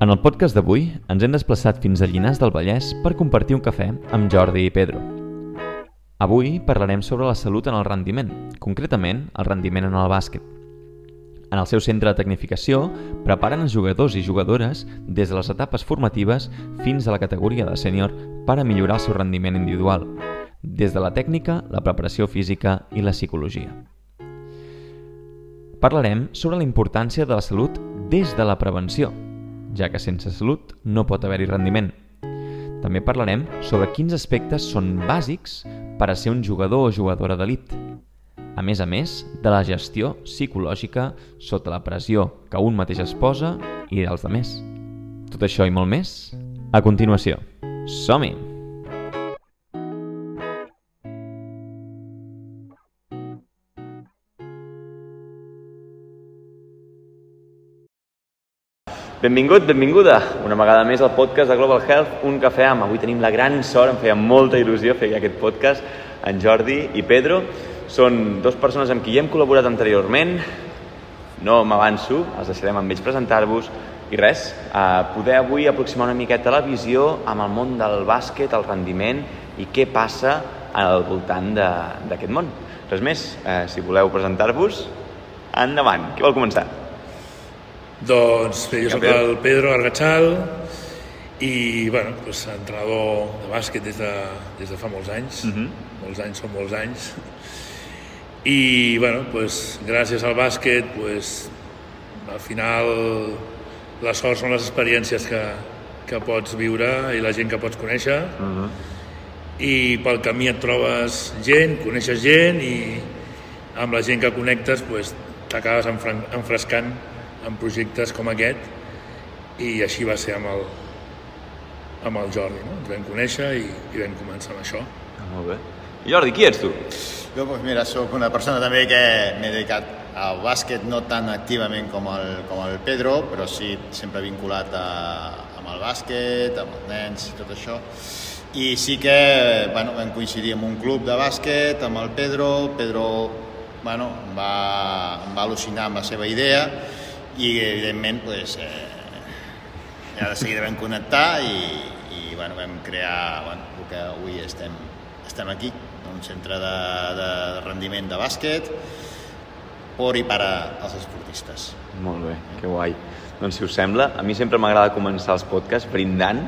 En el podcast d'avui ens hem desplaçat fins a Llinars del Vallès per compartir un cafè amb Jordi i Pedro. Avui parlarem sobre la salut en el rendiment, concretament el rendiment en el bàsquet. En el seu centre de tecnificació preparen els jugadors i jugadores des de les etapes formatives fins a la categoria de sènior per a millorar el seu rendiment individual, des de la tècnica, la preparació física i la psicologia. Parlarem sobre la importància de la salut des de la prevenció, ja que sense salut no pot haver-hi rendiment. També parlarem sobre quins aspectes són bàsics per a ser un jugador o jugadora d'elit. A més a més de la gestió psicològica sota la pressió que un mateix es posa i dels demés. Tot això i molt més, a continuació. Som-hi! Benvingut, benvinguda, una vegada més al podcast de Global Health, un cafè amb. Avui tenim la gran sort, em feia molta il·lusió fer aquest podcast, en Jordi i Pedro. Són dues persones amb qui ja hem col·laborat anteriorment, no m'avanço, els deixarem amb ells presentar-vos, i res, eh, poder avui aproximar una miqueta la visió amb el món del bàsquet, el rendiment i què passa al voltant d'aquest món. Res més, eh, si voleu presentar-vos, endavant, qui vol començar? Doncs bé, jo sóc el Pedro Argachal i, bueno, pues, entrenador de bàsquet des de, des de fa molts anys. Uh -huh. Molts anys són molts anys. I, bueno, pues, gràcies al bàsquet, pues, al final la sort són les experiències que, que pots viure i la gent que pots conèixer. Uh -huh. I pel camí et trobes gent, coneixes gent i amb la gent que connectes pues, t'acabes enfrescant en projectes com aquest i així va ser amb el, amb el Jordi, no? Ens vam conèixer i, i vam començar amb això. Ah, molt bé. Jordi, qui ets tu? Jo, doncs mira, sóc una persona també que m'he dedicat al bàsquet no tan activament com el, com el Pedro, però sí sempre vinculat a, amb el bàsquet, amb els nens i tot això. I sí que bueno, vam coincidir en un club de bàsquet amb el Pedro, Pedro bueno, em, va, em va al·lucinar amb la seva idea i evidentment pues, eh, ja de seguida vam connectar i, i bueno, vam crear bueno, el que avui estem, estem aquí, un centre de, de rendiment de bàsquet per i per als esportistes. Molt bé, que guai. Doncs si us sembla, a mi sempre m'agrada començar els podcasts brindant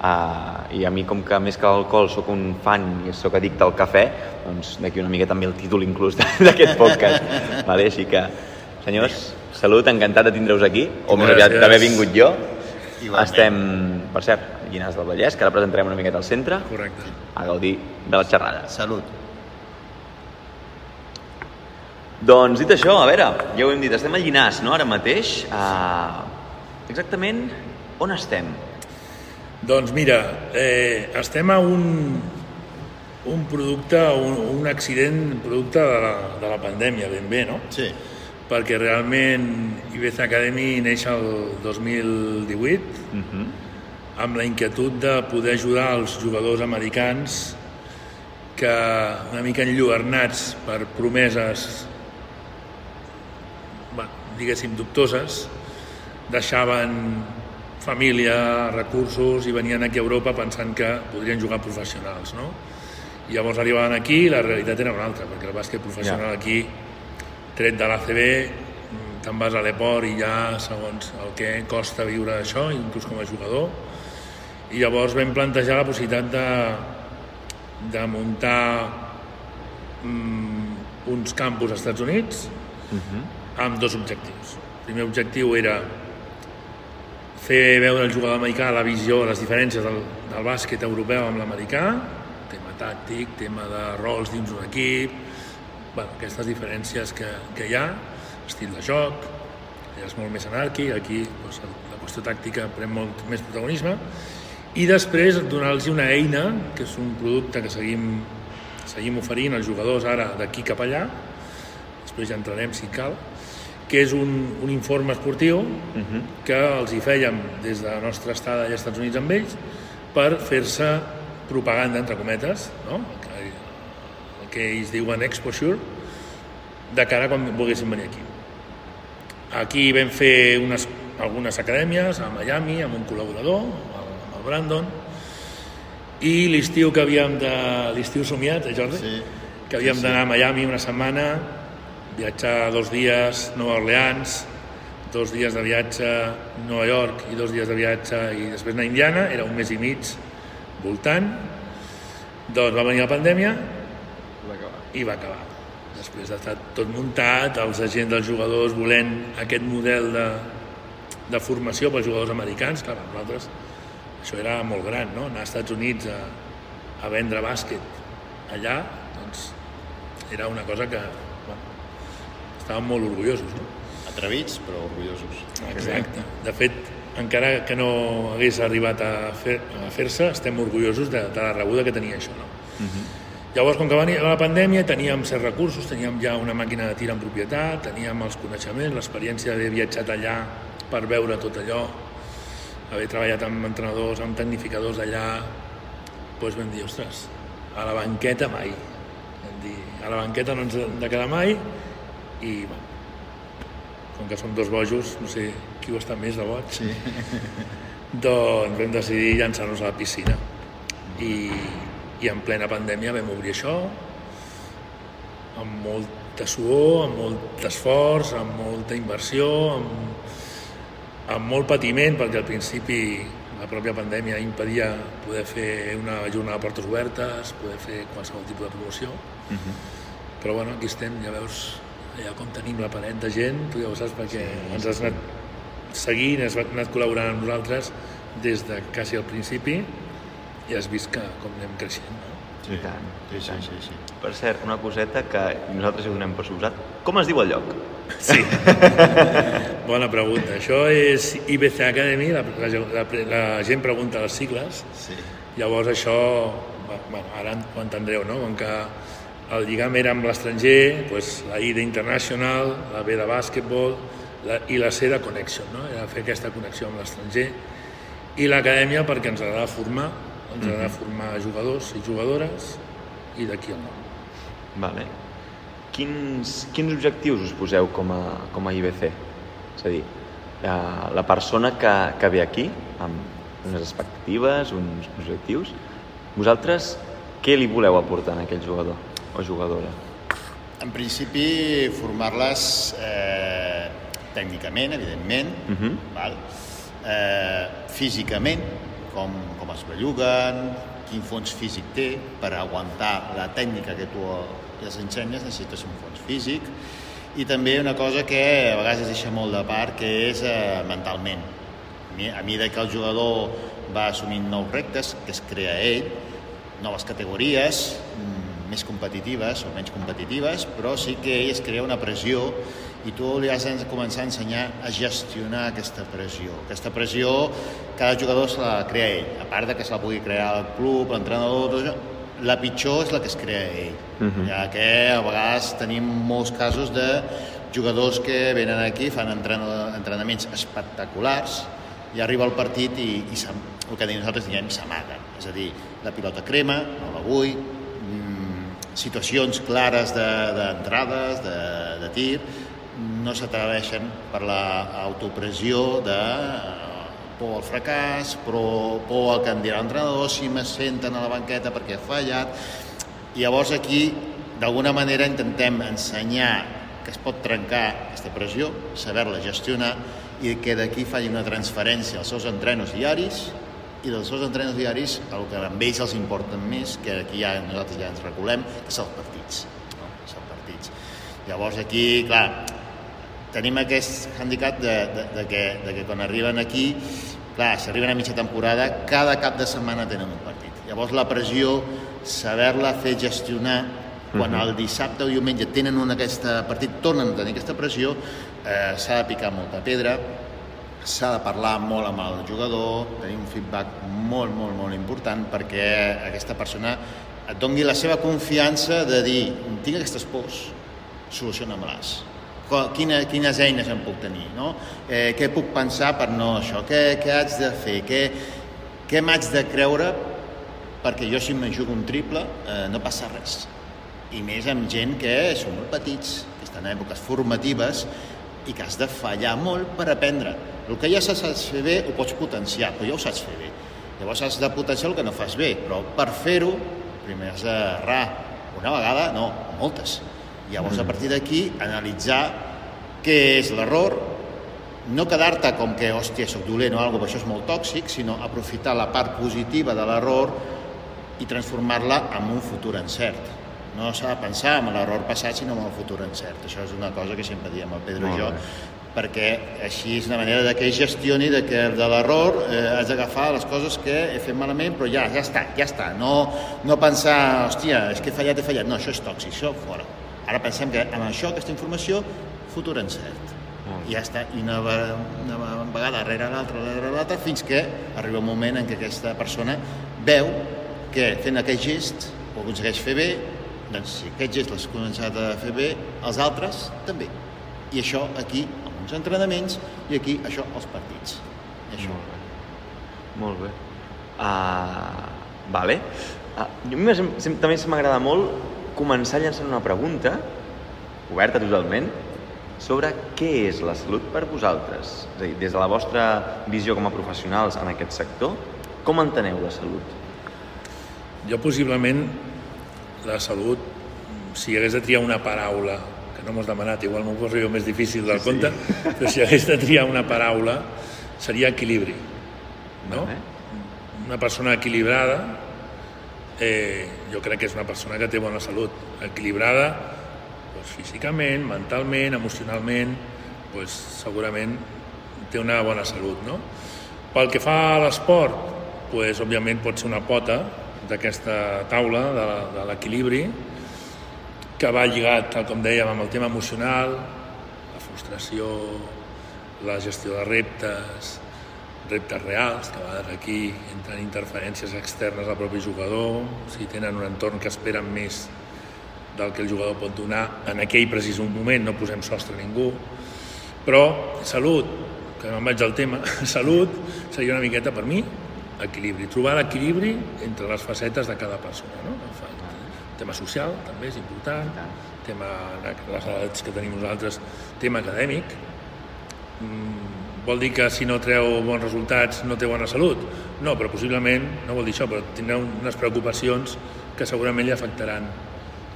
uh, i a mi com que més que l'alcohol sóc un fan i sóc addicte al cafè, doncs d'aquí una mica també el títol inclús d'aquest podcast. vale? Així que, senyors, Salut, encantat de tindre-us aquí, o més aviat d'haver vingut jo. Igualment. Estem, per cert, a Llinars del Vallès, que ara presentarem una miqueta al centre. Correcte. A gaudir de la xerrada. Salut. Doncs dit això, a veure, ja ho hem dit, estem a Llinars, no?, ara mateix. Uh, exactament on estem? Doncs mira, eh, estem a un, un producte, un, un accident producte de la, de la pandèmia, ben bé, no? Sí perquè realment Ibiza Academy neix el 2018 uh -huh. amb la inquietud de poder ajudar els jugadors americans que una mica enlluernats per promeses bueno, diguéssim dubtoses deixaven família, recursos i venien aquí a Europa pensant que podrien jugar professionals no? I llavors arribaven aquí i la realitat era una altra perquè el bàsquet professional yeah. aquí tret de l'ACB te'n vas a l'Eport i ja segons el que costa viure això, inclús com a jugador i llavors vam plantejar la possibilitat de, de muntar um, uns campus als Estats Units uh mhm. -huh. amb dos objectius. El primer objectiu era fer veure al jugador americà la visió, les diferències del, del bàsquet europeu amb l'americà, tema tàctic, tema de rols dins un equip, bueno, aquestes diferències que, que hi ha, estil de joc, és molt més anàrquic, aquí doncs, la qüestió tàctica pren molt més protagonisme, i després donar-los una eina, que és un producte que seguim, seguim oferint als jugadors ara d'aquí cap allà, després ja entrarem si cal, que és un, un informe esportiu uh. -huh. que els hi fèiem des de la nostra estada als Estats Units amb ells per fer-se propaganda, entre cometes, no? Que ells diuen exposure, de cara quan volguessin venir aquí. Aquí vam fer unes algunes acadèmies, a Miami, amb un col·laborador, amb el Brandon, i l'estiu que havíem de... l'estiu somiat, eh, Jordi? Sí. Que havíem Sí, sí. d'anar a Miami una setmana, viatjar dos dies, Nova Orleans, dos dies de viatge a Nova York i dos dies de viatge i després anar a Indiana, era un mes i mig voltant, doncs va venir la pandèmia i va acabar. Després d'estar tot muntat, els agents dels jugadors volent aquest model de, de formació pels jugadors americans, clar, per nosaltres això era molt gran, no? Anar als Estats Units a, a vendre bàsquet allà, doncs era una cosa que, bueno, estàvem molt orgullosos, no? Atrevits, però orgullosos. Exacte. De fet, encara que no hagués arribat a fer- a fer-se, estem orgullosos de, de la rebuda que tenia això, no? Llavors, com que va venir la pandèmia, teníem certs recursos, teníem ja una màquina de tir en propietat, teníem els coneixements, l'experiència d'haver viatjat allà per veure tot allò, haver treballat amb entrenadors, amb tecnificadors allà, doncs vam dir, ostres, a la banqueta mai. Vam dir, a la banqueta no ens hem de quedar mai i, bueno, com que som dos bojos, no sé qui ho està més de boig, Sí. doncs vam decidir llançar-nos a la piscina. I, I en plena pandèmia vam obrir això, amb molta suor, amb molt esforç, amb molta inversió, amb, amb molt patiment, perquè al principi la pròpia pandèmia impedia poder fer una jornada de portes obertes, poder fer qualsevol tipus de promoció. Però bueno, aquí estem, ja veus allà com tenim la paret de gent, tu ja ho saps perquè sí, ens has anat seguint, has anat col·laborant amb nosaltres des de quasi al principi i has vist que com anem creixent, no? I tant, Sí, i sí, tant. sí, sí. Per cert, una coseta que nosaltres hi donem per suposat. Com es diu el lloc? Sí. Bona pregunta. Això és IBC Academy, la, la, la, la gent pregunta les sigles, sí. Llavors això, bueno, ara ho entendreu, no? Com que el lligam era amb l'estranger, doncs la I d'International, la B de bàsquetbol la, i la C de Connection, no? Era fer aquesta connexió amb l'estranger. I l'acadèmia perquè ens agrada formar, ens agrada formar jugadors i jugadores i d'aquí el nom. Vale. Quins, quins objectius us poseu com a, com a IBC? És a dir, la, la persona que, que ve aquí, amb unes expectatives, uns objectius, vosaltres què li voleu aportar a aquell jugador o jugadora? En principi, formar-les eh, tècnicament, evidentment, Uh -huh. val? Eh, físicament, com, com es belluguen, quin fons físic té per aguantar la tècnica que tu les ensenyes, necessites un fons físic, i també una cosa que a vegades es deixa molt de part, que és eh, mentalment. A mi- A mesura que el jugador va assumint nous reptes que es crea ell, noves categories, mm, més competitives o menys competitives, però sí que ell es crea una pressió i tu li has de començar a ensenyar a gestionar aquesta pressió. Aquesta pressió cada jugador se la crea ell, a part de que se la pugui crear el club, l'entrenador, tot això, la pitjor és la que es crea ell. Mhm. Ja que a vegades tenim molts casos de jugadors que venen aquí, fan entrenaments espectaculars i arriba el partit i, i el que nosaltres diem s'amaguen. És a dir, la pilota crema, no la vull, mm, situacions clares de- d'entrades, de, de, de tir, no s'atreveixen per l'autopressió de eh, por al fracàs, però por al que em dirà l'entrenador, si me senten a la banqueta perquè ha fallat. Llavors aquí, d'alguna manera, intentem ensenyar que es pot trencar aquesta pressió, saber-la gestionar i que d'aquí faci una transferència als seus entrenos diaris i dels seus entrenos diaris el que a ells els importen més, que aquí ja nosaltres ja ens recolem, que són els partits. No? Són partits. Llavors aquí, clar, tenim aquest handicap de, de, de, que, de que quan arriben aquí, clar, si arriben a mitja temporada, cada cap de setmana tenen un partit. Llavors la pressió, saber-la fer gestionar, quan el dissabte o diumenge tenen un aquest partit, tornen a tenir aquesta pressió, eh, s'ha de picar molta pedra, s'ha de parlar molt amb el jugador, tenir un feedback molt, molt, molt important perquè aquesta persona et doni la seva confiança de dir, tinc aquestes pors, soluciona-me-les. Quina, quines eines em puc tenir, no? Eh, què puc pensar per no això? Què, què haig de fer? Què, què m'haig de creure perquè jo si me jugo un triple eh, no passa res. I més amb gent que són molt petits, que estan en èpoques formatives i que has de fallar molt per aprendre. El que ja saps fer bé ho pots potenciar, però ja ho saps fer bé. Llavors has de potenciar el que no fas bé, però per fer-ho primer has d'errar una vegada, no, moltes. Llavors a partir d'aquí analitzar què és l'error, no quedar-te com que, hòstia, sóc dolent o alguna cosa, això és molt tòxic, sinó aprofitar la part positiva de l'error i transformar-la en un futur encert. No s'ha de pensar en l'error passat, sinó en el futur encert. Això és una cosa que sempre diem el Pedro i jo, perquè així és una manera de que ell gestioni de que de l'error eh, has d'agafar les coses que he fet malament, però ja, ja està, ja està. No, no pensar, hòstia, és que he fallat, he fallat. No, això és tòxic, això fora. Ara pensem que amb això, aquesta informació, futur encert. I ja està, i una, una vegada darrere l'altra, darrere l'altra, fins que arriba un moment en què aquesta persona veu que fent aquest gest ho aconsegueix fer bé, doncs si aquest gest l'has començat a fer bé, els altres també. I això aquí, amb uns entrenaments, i aquí això als partits. I això. Molt bé. Molt bé. Uh, vale. Uh, a mi també m'agrada molt començar llançant una pregunta, oberta totalment, sobre què és la salut per vosaltres. És a dir, des de la vostra visió com a professionals en aquest sector, com enteneu la salut? Jo possiblement la salut, si hagués de triar una paraula, que no m'ho has demanat, igual m'ho poso jo més difícil del sí, compte, sí. però si hagués de triar una paraula seria equilibri. No? Vale. Una persona equilibrada, eh, jo crec que és una persona que té bona salut. Equilibrada doncs, físicament, mentalment, emocionalment, doncs, segurament té una bona salut. No? Pel que fa a l'esport, doncs, òbviament pot ser una pota d'aquesta taula de, l'equilibri que va lligat, tal com dèiem, amb el tema emocional, la frustració, la gestió de reptes, reptes reals, que a vegades aquí entren interferències externes al propi jugador, si tenen un entorn que esperen més del que el jugador pot donar en aquell precís moment, no posem sostre a ningú, però salut, que me'n vaig al tema, salut seria una miqueta per mi equilibri, trobar l'equilibri entre les facetes de cada persona. No? El tema social també és important, tema les edats que tenim nosaltres, tema acadèmic. Vol dir que si no treu bons resultats no té bona salut? No, però possiblement, no vol dir això, però tindrà unes preocupacions que segurament li afectaran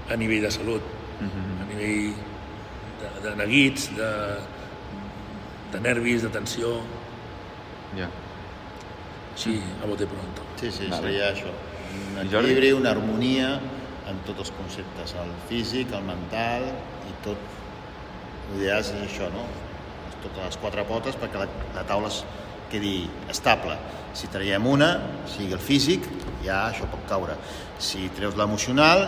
a nivell de salut, uh mhm. -huh. a nivell de, de neguits, de, de nervis, de tensió. Ja. Sí, a bote pronto. Sí, sí, vale. seria això. Un equilibri, una harmonia en tots els conceptes, el físic, el mental i tot. L'ideal és això, no? Totes les quatre potes perquè la, la taula es quedi estable. Si traiem una, sigui el físic, ja això pot caure. Si treus l'emocional,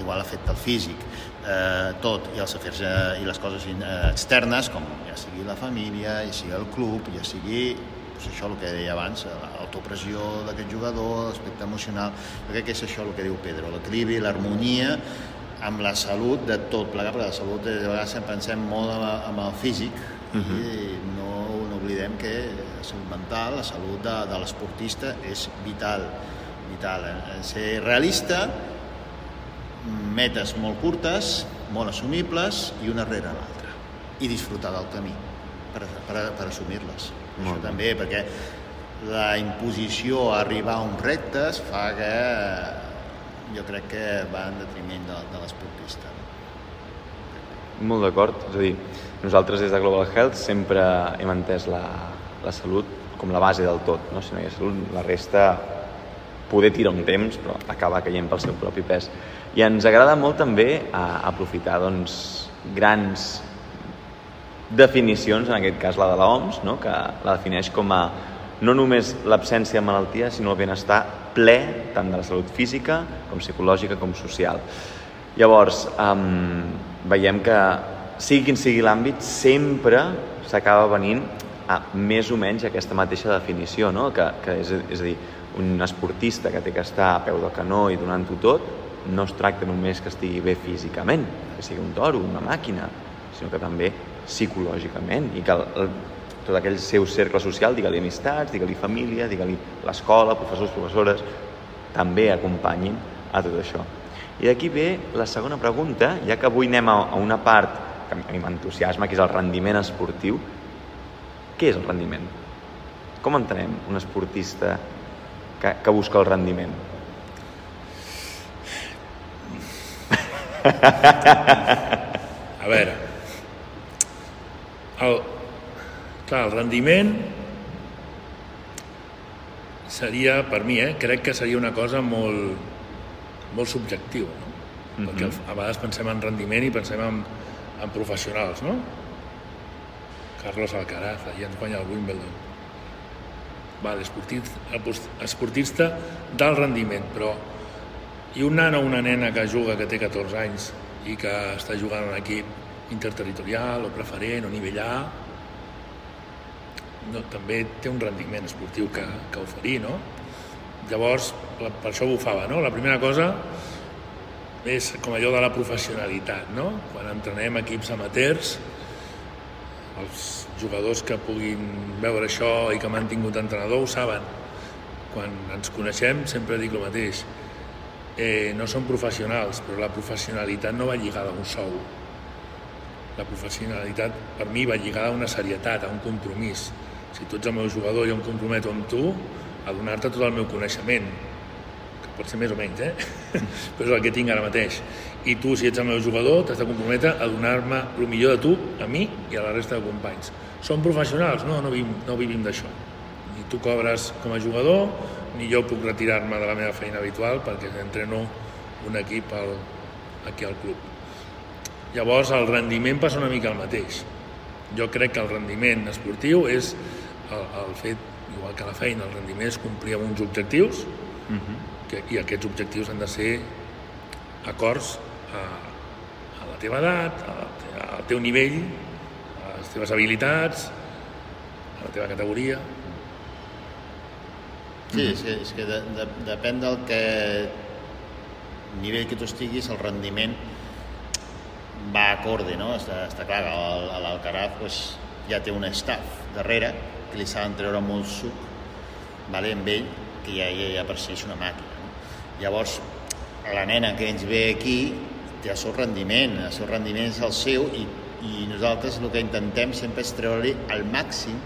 igual afecta el físic. Eh, tot, i els afers eh, i les coses eh, externes, com ja sigui la família, ja sigui el club, ja sigui doncs això el que deia abans, l'autopressió d'aquest jugador, l'aspecte emocional, jo crec que és això el que diu Pedro, l'equilibri, l'harmonia amb la salut de tot plegat, perquè la salut de vegades pensem molt amb el físic uh -huh. i no, no oblidem que la salut mental, la salut de, de l'esportista és vital, vital. Eh? Ser realista, metes molt curtes, molt assumibles i una rere l'altra i disfrutar del camí per, per, per assumir-les. Això també, perquè la imposició a arribar a uns reptes fa que jo crec que va en detriment de, de l'esportista. Molt d'acord, és a dir, nosaltres des de Global Health sempre hem entès la, la salut com la base del tot, no? si no hi ha salut, la resta poder tirar un temps, però acaba caient pel seu propi pes. I ens agrada molt també a, aprofitar doncs, grans definicions, en aquest cas la de l'OMS, no? que la defineix com a no només l'absència de malaltia, sinó el benestar ple tant de la salut física com psicològica com social. Llavors, um, veiem que sigui quin sigui l'àmbit, sempre s'acaba venint a més o menys aquesta mateixa definició, no? que, que és, és a dir, un esportista que té que estar a peu del canó i donant-ho tot, no es tracta només que estigui bé físicament, que sigui un toro, una màquina, sinó que també psicològicament i que el, el, tot aquell seu cercle social, digue-li amistats, digue-li família, digue-li l'escola, professors, professores, també acompanyin a tot això. I d'aquí ve la segona pregunta, ja que avui anem a, una part que a mi m'entusiasma, que és el rendiment esportiu. Què és el rendiment? Com entenem un esportista que, que busca el rendiment? A veure, el, clar, el rendiment seria, per mi, eh, crec que seria una cosa molt, molt subjectiva, no? Mm -hmm. perquè a vegades pensem en rendiment i pensem en, en professionals, no? Carlos Alcaraz, ahir ens guanya el Wimbledon. Vale, esportista, esportista d'alt rendiment, però i un nan o una nena que juga, que té 14 anys i que està jugant en equip interterritorial o preferent o nivell A, no, també té un rendiment esportiu que, que oferir, no? Llavors, la, per això bufava, no? La primera cosa és com allò de la professionalitat, no? Quan entrenem equips amateurs, els jugadors que puguin veure això i que m'han tingut entrenador ho saben. Quan ens coneixem sempre dic el mateix. Eh, no són professionals, però la professionalitat no va lligada a un sou. La professionalitat per mi va lligada a una serietat, a un compromís. Si tu ets el meu jugador i jo em comprometo amb tu, a donar-te tot el meu coneixement, pot ser més o menys, eh? però és el que tinc ara mateix. I tu, si ets el meu jugador, t'has de comprometre a donar-me el millor de tu, a mi i a la resta de companys. Som professionals? No, no vivim, no vivim d'això. Ni tu cobres com a jugador, ni jo puc retirar-me de la meva feina habitual perquè entreno un equip al, aquí al club. Llavors, el rendiment passa una mica el mateix. Jo crec que el rendiment esportiu és el, el fet, igual que la feina, el rendiment és complir amb uns objectius, uh -huh que, i aquests objectius han de ser acords a, a la teva edat, al teu nivell, a les teves habilitats, a la teva categoria. Sí, és que, és que de, de, depèn del que nivell que tu estiguis, el rendiment va acorde, no? Està, està clar l'Alcaraz pues, ja té un staff darrere que li saben treure molt suc vale, amb ell, que ja, ja, ja per si és una màquina. Llavors, la nena que ens ve aquí té el seu rendiment, el seu rendiment és el seu i, i nosaltres el que intentem sempre és treure-li el màxim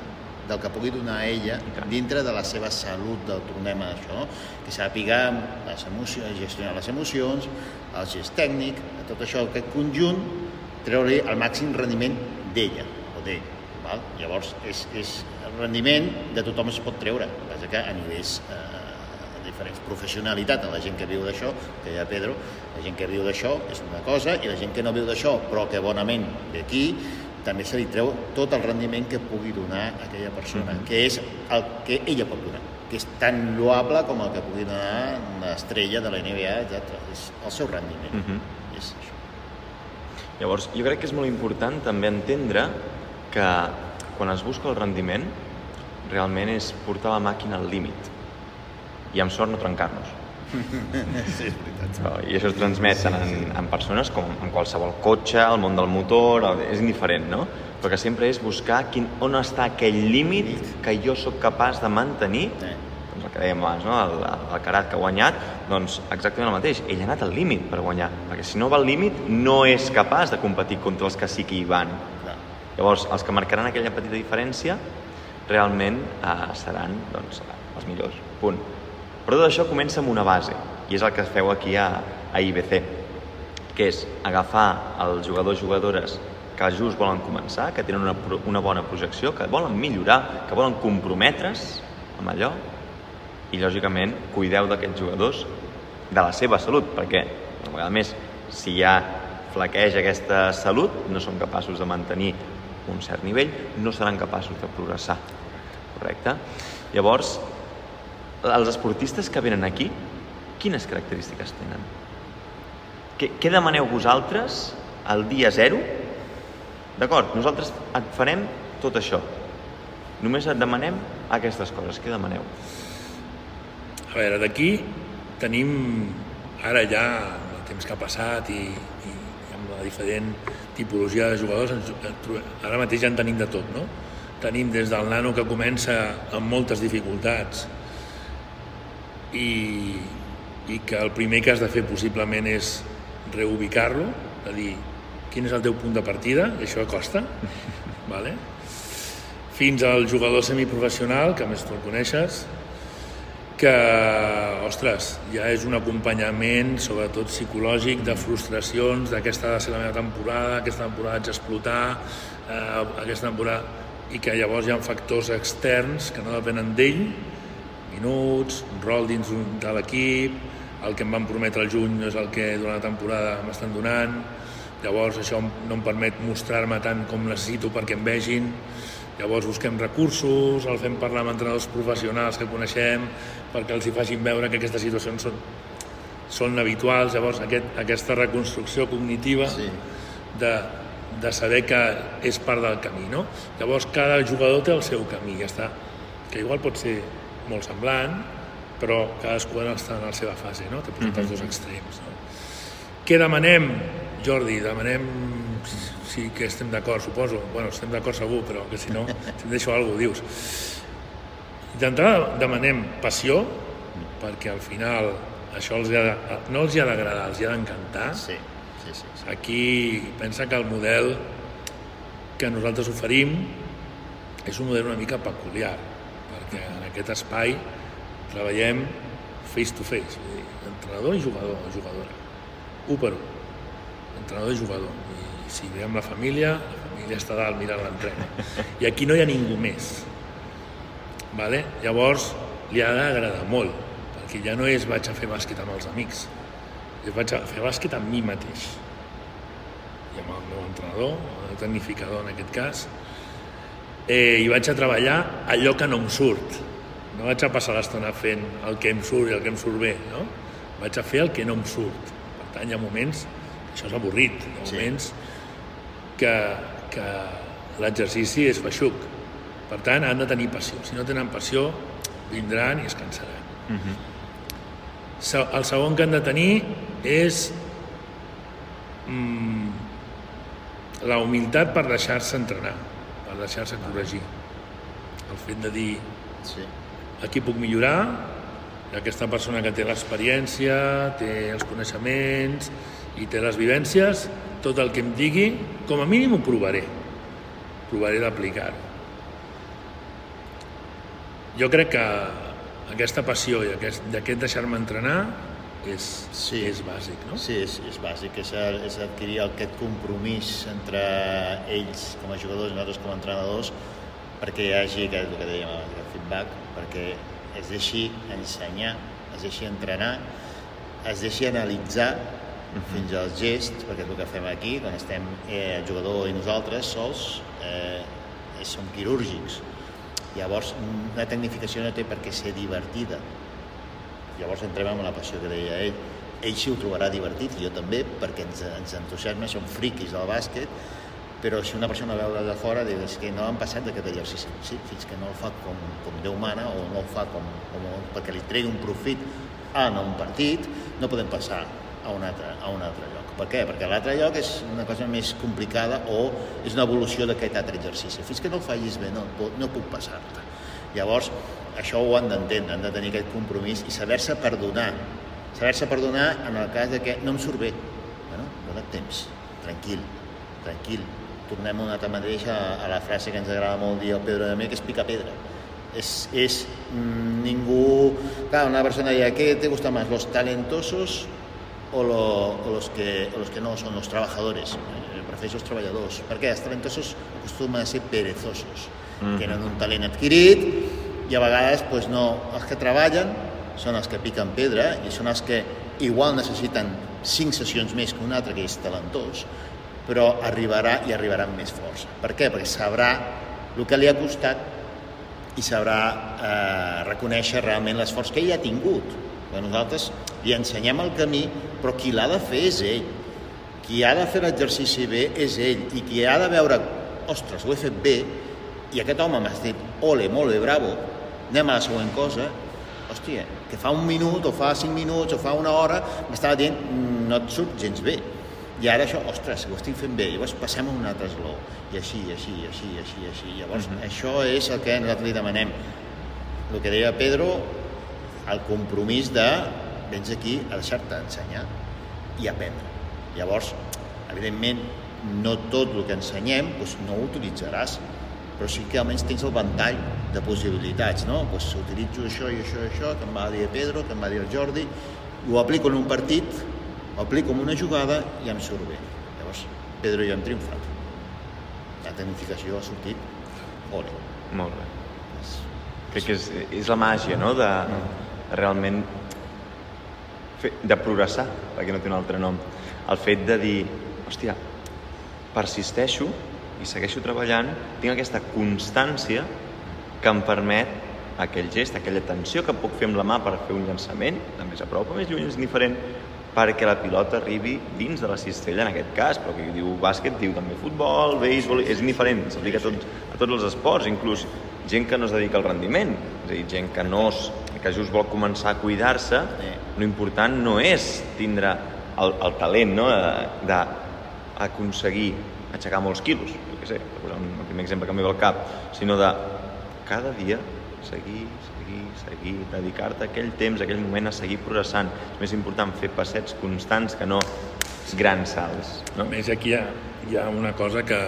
del que pugui donar a ella dintre de la seva salut, del tornem a això, no? que sàpiga les emocions, gestionar les emocions, el gest tècnic, tot això, aquest conjunt, treure-li el màxim rendiment d'ella o d'ell. Llavors, és, és rendiment de tothom es pot treure, el que a nivells eh, diferents. Professionalitat la gent que viu d'això, que hi ha Pedro, la gent que viu d'això és una cosa, i la gent que no viu d'això, però que bonament ve aquí, també se li treu tot el rendiment que pugui donar aquella persona, mm -hmm. que és el que ella pot donar, que és tan loable com el que pugui donar l'estrella de la NBA, etc. És el seu rendiment. Mm -hmm. és això. Llavors, jo crec que és molt important també entendre que quan es busca el rendiment, realment és portar la màquina al límit i amb sort no trencar-nos. sí, és veritat. Però, I això es transmet tant en, en persones com en qualsevol cotxe, el món del motor, és indiferent, no? Però que sempre és buscar quin, on està aquell límit que jo sóc capaç de mantenir sí. doncs el que dèiem abans, no? el, el Carat que ha guanyat, doncs exactament el mateix. Ell ha anat al límit per guanyar, perquè si no va al límit no és capaç de competir contra els que sí que hi van. Clar. Llavors, els que marcaran aquella petita diferència realment eh, seran doncs, els millors. Punt. Però tot això comença amb una base, i és el que feu aquí a, a IBC, que és agafar els jugadors jugadores que just volen començar, que tenen una, una bona projecció, que volen millorar, que volen comprometre's amb allò, i lògicament cuideu d'aquests jugadors de la seva salut, perquè una vegada més, si ja flaqueja aquesta salut, no són capaços de mantenir un cert nivell, no seran capaços de progressar. Correcte? Llavors, els esportistes que venen aquí, quines característiques tenen? Què, què demaneu vosaltres al dia zero? D'acord, nosaltres et farem tot això. Només et demanem aquestes coses. Què demaneu? A veure, d'aquí tenim ara ja el temps que ha passat i, i diferent tipologia de jugadors ara mateix ja en tenim de tot, no? Tenim des del nano que comença amb moltes dificultats i, i que el primer que has de fer possiblement és reubicar-lo, és a dir, quin és el teu punt de partida, i això costa, vale? fins al jugador semiprofessional, que a més tu el coneixes, que, ostres, ja és un acompanyament, sobretot psicològic, de frustracions, d'aquesta ha de ser la meva temporada, aquesta temporada haig d'explotar, eh, aquesta temporada... I que llavors hi ha factors externs que no depenen d'ell, minuts, un rol dins de l'equip, el que em van prometre al juny no és el que durant la temporada m'estan donant, llavors això no em permet mostrar-me tant com necessito perquè em vegin, Llavors busquem recursos, el fem parlar amb entrenadors professionals que coneixem perquè els hi facin veure que aquestes situacions són, són habituals. Llavors aquest, aquesta reconstrucció cognitiva sí. de, de saber que és part del camí. No? Llavors cada jugador té el seu camí, ja està. Que igual pot ser molt semblant, però cadascú està en la seva fase, no? Té posat mm -hmm. els dos extrems. No? Què demanem, Jordi? Demanem sí que estem d'acord, suposo. Bueno, estem d'acord segur, però que si no, si em deixo alguna cosa, dius. D'entrada demanem passió, perquè al final això els ha de, no els ha d'agradar, els ha d'encantar. Sí, sí, sí, sí. Aquí pensa que el model que nosaltres oferim és un model una mica peculiar, perquè en aquest espai treballem face to face, dir, entrenador i jugador, jugadora, un per un, entrenador i jugador si ve amb la família, la família està dalt mirant l'entrena. I aquí no hi ha ningú més. Vale? Llavors, li ha d'agradar molt, perquè ja no és vaig a fer bàsquet amb els amics, és vaig a fer bàsquet amb mi mateix. I amb el meu entrenador, el tecnificador en aquest cas, eh, i vaig a treballar allò que no em surt. No vaig a passar l'estona fent el que em surt i el que em surt bé, no? Vaig a fer el que no em surt. Per tant, hi ha moments, això és avorrit, hi ha moments sí que, que l'exercici és feixuc. Per tant, han de tenir passió. Si no tenen passió, vindran i es cansaran. Uh mhm. -huh. El segon que han de tenir és mm, la humilitat per deixar-se entrenar, per deixar-se corregir. El fet de dir, sí. aquí puc millorar, aquesta persona que té l'experiència, té els coneixements i té les vivències, tot el que em digui, com a mínim ho provaré. Provaré d'aplicar-ho. Jo crec que aquesta passió i aquest, d'aquest deixar-me entrenar és, sí. és bàsic, no? Sí, és, és bàsic, és, és adquirir aquest compromís entre ells com a jugadors i nosaltres com a entrenadors perquè hi hagi aquest, el que dèiem, el feedback, perquè es deixi ensenyar, es deixi entrenar, es deixi analitzar fins al gest, perquè el que fem aquí, quan estem eh, el jugador i nosaltres sols, eh, som quirúrgics. Llavors, una tecnificació no té per què ser divertida. Llavors entrem en la passió que deia ell. Ell sí ho trobarà divertit, jo també, perquè ens, ens entusiasma, som friquis del bàsquet, però si una persona veu de fora diu és que no han passat d'aquest exercici sí, fins que no el fa com, com Déu mana o no el fa com, com, perquè li tregui un profit en un partit no podem passar a un altre, a un altre lloc. Per què? Perquè l'altre lloc és una cosa més complicada o és una evolució d'aquest altre exercici. Fins que no el fallis bé no, no puc passar-te. Llavors, això ho han d'entendre, han de tenir aquest compromís i saber-se perdonar. Saber-se perdonar en el cas de que no em surt bé. Bueno, dona temps, tranquil, tranquil. Tornem una altra mateix a, la frase que ens agrada molt dir al Pedro de mi, que és picar pedra. És, és mm, ningú... Clar, una persona deia, què te gusta más, los talentosos o, lo, o, los que, o los que no son los trabajadores. Prefereixo els treballadors. Perquè els talentosos acostumen a ser perezosos. Mm -hmm. Tenen un talent adquirit i a vegades pues, no, els que treballen són els que piquen pedra i són els que igual necessiten cinc sessions més que un altre que és talentós, però arribarà i arribarà amb més força. Per què? Perquè sabrà el que li ha costat i sabrà eh, reconèixer realment l'esforç que ell ha tingut. Perquè nosaltres li ensenyem el camí, però qui l'ha de fer és ell. Qui ha de fer l'exercici bé és ell, i qui ha de veure, ostres, ho he fet bé, i aquest home m'ha dit, ole, molt bé, bravo, anem a la següent cosa, hòstia, que fa un minut, o fa cinc minuts, o fa una hora, m'estava dient, mm, no et surt gens bé. I ara això, ostres, ho estic fent bé, llavors passem a un altre esló, i així, i així, i així, i així, i així. Llavors, mhm. -huh. això és el que nosaltres li demanem. El que deia Pedro, el compromís de vens aquí a deixar-te ensenyar i aprendre. Llavors, evidentment, no tot el que ensenyem doncs no ho utilitzaràs, però sí que almenys tens el ventall de possibilitats, no? Pues utilitzo això i això i això, que em va dir Pedro, que em va dir el Jordi, ho aplico en un partit, ho aplico en una jugada i em surt bé. Llavors, Pedro i jo hem triomfat. La tecnificació ha sortit, ole. Molt bé. Crec que és, és la màgia, no?, de, de realment de progressar, perquè no té un altre nom. El fet de dir, hòstia, persisteixo i segueixo treballant, tinc aquesta constància que em permet aquell gest, aquella tensió que puc fer amb la mà per fer un llançament, de més a prop o més lluny és diferent, perquè la pilota arribi dins de la cistella en aquest cas, però que diu bàsquet diu també futbol, béisbol, és indiferent, s'aplica a, tots, a tots els esports, inclús gent que no es dedica al rendiment, és a dir, gent que no es, que just vol començar a cuidar-se, important no és tindre el, el talent no? d'aconseguir aixecar molts quilos, jo què sé, per posar un, el primer exemple que em ve al cap, sinó de cada dia seguir, seguir, seguir, dedicar-te aquell temps, aquell moment a seguir progressant. És més important fer passets constants que no grans salts. No? A més, aquí hi ha, hi ha una cosa que,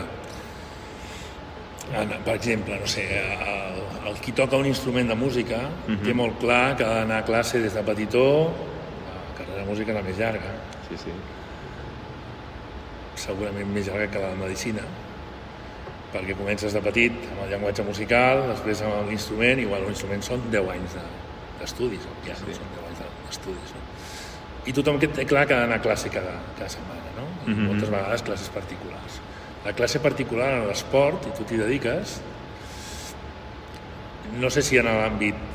per exemple, no sé, el, el qui toca un instrument de música uh -huh. té molt clar que ha d'anar a classe des de petitó, la carrera de música és la més llarga. Sí, sí. Segurament més llarga que la de medicina, perquè comences de petit amb el llenguatge musical, després amb l'instrument, igual l'instrument són 10 anys d'estudis, de, ja no sí. són 10 anys d'estudis. No? I tothom que té clar que ha d'anar a classe cada, cada setmana, no? I mm -hmm. moltes vegades classes particulars. La classe particular en l'esport, i tu t'hi dediques, no sé si en l'àmbit...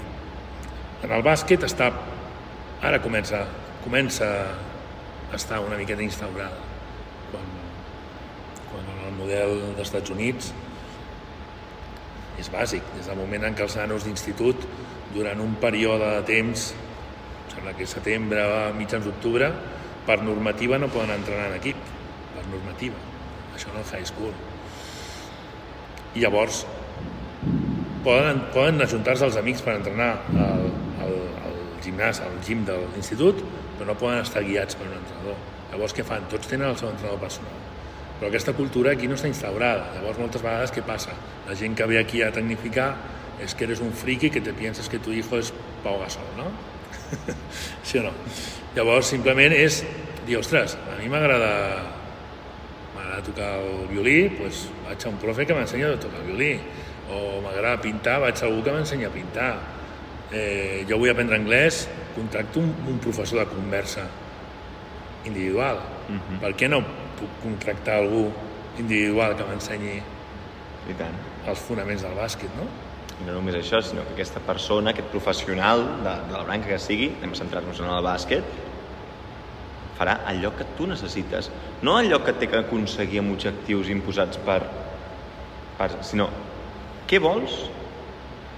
En el bàsquet està... Ara comença, comença a estar una miqueta instaurada. Quan, quan el model dels Estats Units és bàsic. Des del moment en què els nanos d'institut, durant un període de temps, sembla que setembre a mitjans d'octubre, per normativa no poden entrenar en equip, per normativa. Això no el high school. I llavors poden, poden ajuntar-se els amics per entrenar al, al, al gimnàs, al gim de l'institut, però no poden estar guiats per un entrenador. Llavors què fan? Tots tenen el seu entrenador personal. Però aquesta cultura aquí no està instaurada. Llavors moltes vegades què passa? La gent que ve aquí a tecnificar és que eres un friki que te pienses que tu hijo és Pau Gasol, no? sí o no? Llavors simplement és dir, ostres, a mi m'agrada m'agrada tocar el violí, doncs vaig a un profe que m'ensenya a tocar el violí. O m'agrada pintar, vaig a algú que m'ensenya a pintar. Eh, jo vull aprendre anglès, contracto un, un professor de conversa individual. Uh -huh. Per què no puc contractar algú individual que m'ensenyi I tant. els fonaments del bàsquet, no? I no només això, sinó que aquesta persona, aquest professional de, de la branca que sigui, anem a centrar-nos en el bàsquet, farà allò que tu necessites. No allò que té que aconseguir amb objectius imposats per... per sinó, què vols?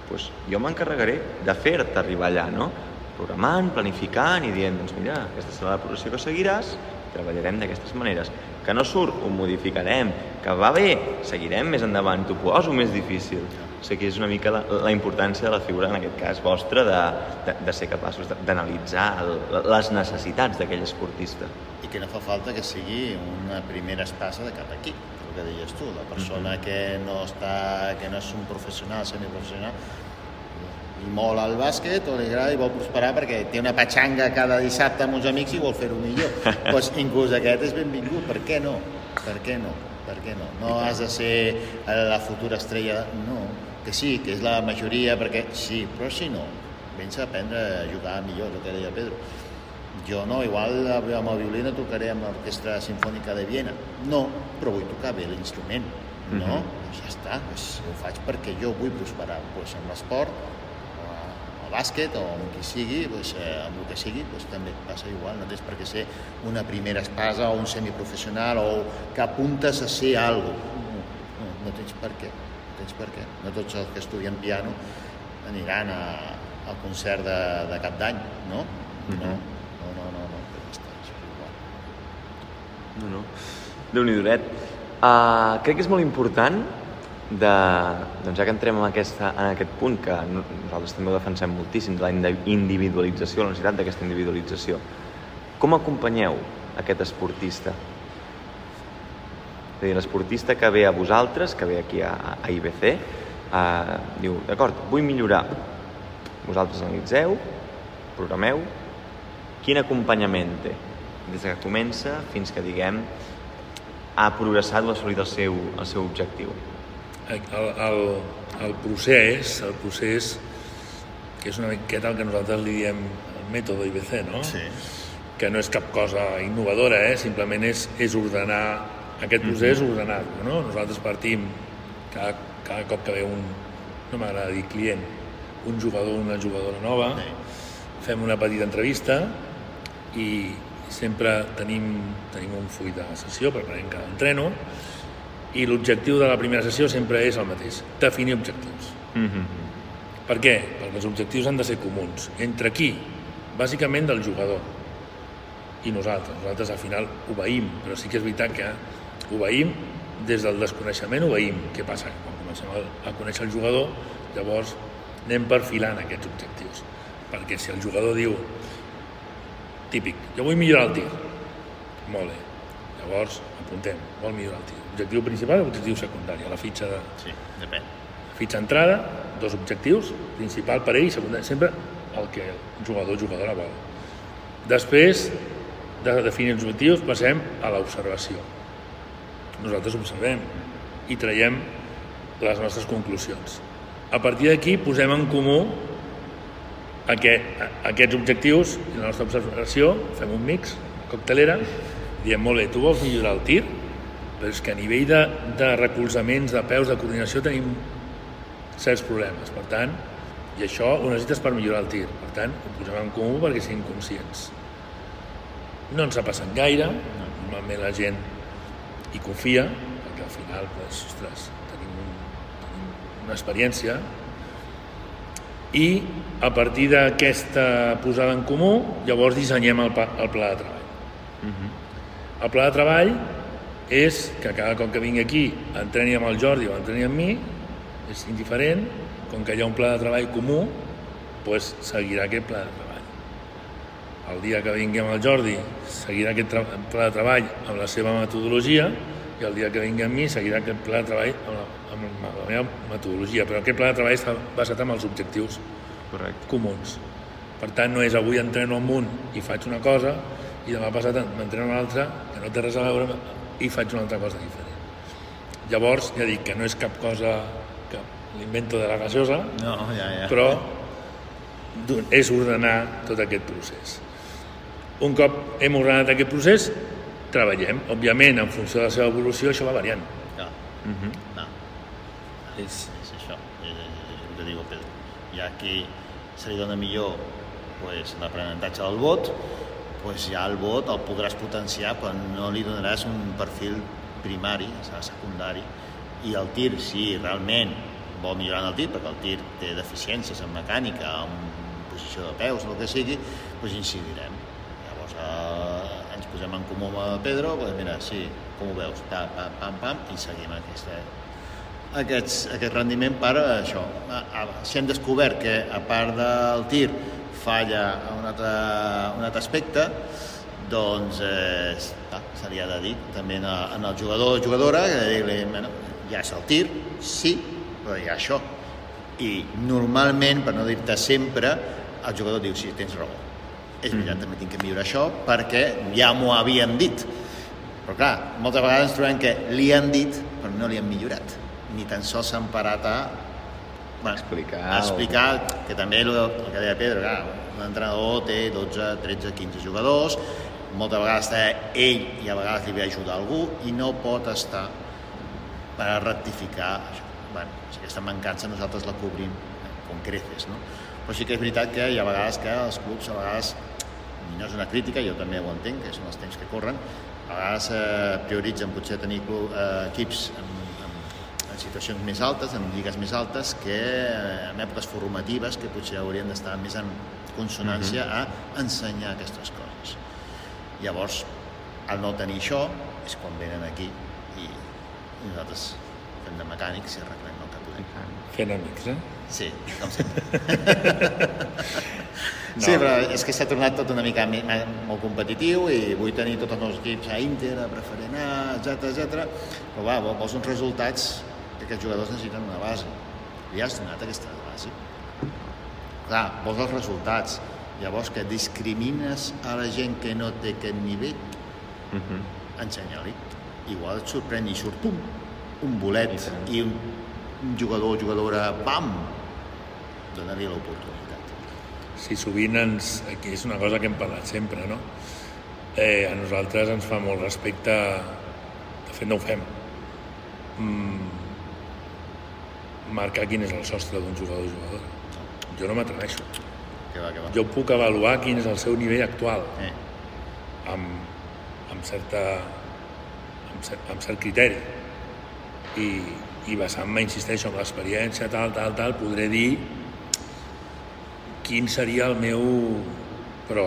Pues jo m'encarregaré de fer-te arribar allà, no? Programant, planificant i dient, doncs mira, aquesta serà la progressió que seguiràs, treballarem d'aquestes maneres. Que no surt, ho modificarem. Que va bé, seguirem més endavant, t'ho poso més difícil. Sigui, és una mica la, la importància de la figura, en aquest cas vostra, de, de, de ser capaços d'analitzar les necessitats d'aquell esportista. I que no fa falta que sigui una primera espasa de cap equip, el que deies tu, la persona uh -huh. que no està, que no és un professional, semiprofessional, i molt al bàsquet o li agrada i vol prosperar perquè té una patxanga cada dissabte amb uns amics i vol fer-ho millor. doncs inclús aquest és benvingut, per què no? Per què no? Per què no? No has de ser la futura estrella, no. Que sí, que és la majoria, perquè sí, però si no, vens a aprendre a jugar millor, el que deia Pedro. Jo no, igual amb el violí no tocaré amb l'Orquestra Sinfònica de Viena. No, però vull tocar bé l'instrument. No? Uh -huh. Pues ja està, pues ho faig perquè jo vull prosperar. Pues amb l'esport el bàsquet o amb qui sigui, doncs, eh, amb el que sigui, doncs, també passa igual. No tens per què ser una primera espasa o un semiprofessional o que apuntes a ser alguna cosa. No, no, no tens per què. No tens per què. No tots els que estudien piano aniran a, al concert de, de cap d'any, no? No, no, no, no, no, però està, és igual. No, no. Déu-n'hi-do, uh, crec que és molt important de, doncs ja que entrem en, aquesta, en aquest punt que nosaltres també ho defensem moltíssim, de la individualització, la necessitat d'aquesta individualització, com acompanyeu aquest esportista? És a dir, l'esportista que ve a vosaltres, que ve aquí a, a IBC, eh, diu, d'acord, vull millorar. Vosaltres analitzeu, programeu, quin acompanyament té? Des que comença fins que, diguem, ha progressat o ha assolit el seu, el seu objectiu. El, el, el procés, el procés que és una miqueta el que nosaltres li diem el mètode IBC, no? Sí. Que no és cap cosa innovadora, eh? simplement és, és ordenar aquest procés, ordenar-lo, no? Nosaltres partim cada, cada cop que ve un, no m'agrada dir client, un jugador o una jugadora nova, Sí. fem una petita entrevista i sempre tenim, tenim un full de sessió, preparem cada entreno, i l'objectiu de la primera sessió sempre és el mateix, definir objectius. Mm -hmm. Per què? Perquè els objectius han de ser comuns. Entre qui? Bàsicament del jugador. I nosaltres. Nosaltres al final obeïm, però sí que és veritat que obeïm des del desconeixement obeïm. Què passa? Quan comencem a, a conèixer el jugador, llavors anem perfilant aquests objectius. Perquè si el jugador diu, típic, jo vull millorar el tir. Molt bé. Llavors, apuntem, vol millorar el tir. Objectiu principal o objectiu secundari, a la fitxa de, Sí, depèn. fitxa entrada, dos objectius, principal per ell i secundari, sempre el que el jugador o jugadora vol. Després de definir els objectius passem a l'observació. Nosaltres observem i traiem les nostres conclusions. A partir d'aquí posem en comú aquest, aquests objectius i la nostra observació, fem un mix, coctelera, diem, molt bé, tu vols millorar el tir, però és que a nivell de, de recolzaments, de peus, de coordinació tenim certs problemes. Per tant, i això ho necessites per millorar el tir. Per tant, ho posem en comú perquè siguin conscients. No ens ha passat gaire, normalment la gent hi confia, perquè al final, doncs, ostres, tenim, un, tenim una experiència i a partir d'aquesta posada en comú, llavors dissenyem el, pa- el pla de treball. El pla de treball és que cada cop que vingui aquí entreni amb el Jordi o entreni amb mi, és indiferent, com que hi ha un pla de treball comú, doncs seguirà aquest pla de treball. El dia que vingui amb el Jordi seguirà aquest pla de treball amb la seva metodologia i el dia que vingui amb mi seguirà aquest pla de treball amb la, amb la meva metodologia, però aquest pla de treball està basat en els objectius Correcte. comuns. Per tant, no és avui entreno amb un i faig una cosa i demà passat m'entreno amb l'altra que no té res a veure i faig una altra cosa diferent. Llavors, ja dic que no és cap cosa que l'invento de la gasosa, No, ja, ja. però és ordenar tot aquest procés. Un cop hem ordenat aquest procés, treballem. Òbviament, en funció de la seva evolució, això va variant. No, Mm no. És, és això, és, és, és el que diu Pedro. Hi ha qui se li dona millor pues, l'aprenentatge del vot, pues ja el vot el podràs potenciar quan no li donaràs un perfil primari, o sigui, secundari, i el tir, si realment vol millorar en el tir, perquè el tir té deficiències en mecànica, en posició de peus, el que sigui, doncs incidirem. Eh, ens posem en comú amb Pedro, doncs mira, sí, com ho veus, pam, pam, pam, pam, i seguim aquesta, aquests, aquest rendiment per això. Si hem descobert que a part del tir falla un altre, un altre aspecte, doncs eh, se li ha de dir també en el, en el jugador o jugadora que dir-li, bueno, ja és el tir, sí, però hi ha això. I normalment, per no dir-te sempre, el jugador diu, sí, tens raó. És veritat, també tinc que millorar això perquè ja m'ho havien dit. Però clar, moltes vegades ens trobem que li han dit, però no li han millorat. Ni tan sols s'han parat a bueno, Explicar a explicar que també el, el que deia Pedro, clar, un entrenador té 12, 13, 15 jugadors, moltes vegades està ell i a vegades li ve a ajudar algú i no pot estar per a rectificar això. Bueno, si aquesta mancança nosaltres la cobrim eh, con creces, no? Però sí que és veritat que hi ha vegades que els clubs, a vegades, no és una crítica, jo també ho entenc, que són els temps que corren, a vegades eh, prioritzen potser tenir club, eh, equips en, en, en situacions més altes, en lligues més altes, que eh, en èpoques formatives que potser haurien d'estar més en consonància a ensenyar aquestes coses. Llavors, al no tenir això, és quan venen aquí i, i nosaltres fem de mecànics i arreglem el que podem. fent amics, eh? Sí, com sempre. Sí, però és que s'ha tornat tot una mica molt competitiu i vull tenir tots els meus equips a Inter, a preferent A, etc etc. Però va, vol- vols uns resultats que aquests jugadors necessiten una base. Li has donat aquesta base. Clar, vols els resultats. Llavors que discrimines a la gent que no té aquest nivell, Uh -huh. ensenya-li. Igual et sorprèn i surt pum, un bolet I i un, un jugador o jugadora, pam, dona-li l'oportunitat. Sí, sovint ens, aquí és una cosa que hem parlat sempre, no? Eh, a nosaltres ens fa molt respecte, de fet no ho fem, mm, marcar quin és el sostre d'un jugador o jugadora. Jo no m'atreveixo. Que va, que va. Jo puc avaluar quin és el seu nivell actual Eh, amb, amb, certa, amb, cert, amb cert criteri i, i basant-me, insisteixo, en l'experiència, tal, tal, tal, podré dir quin seria el meu... Però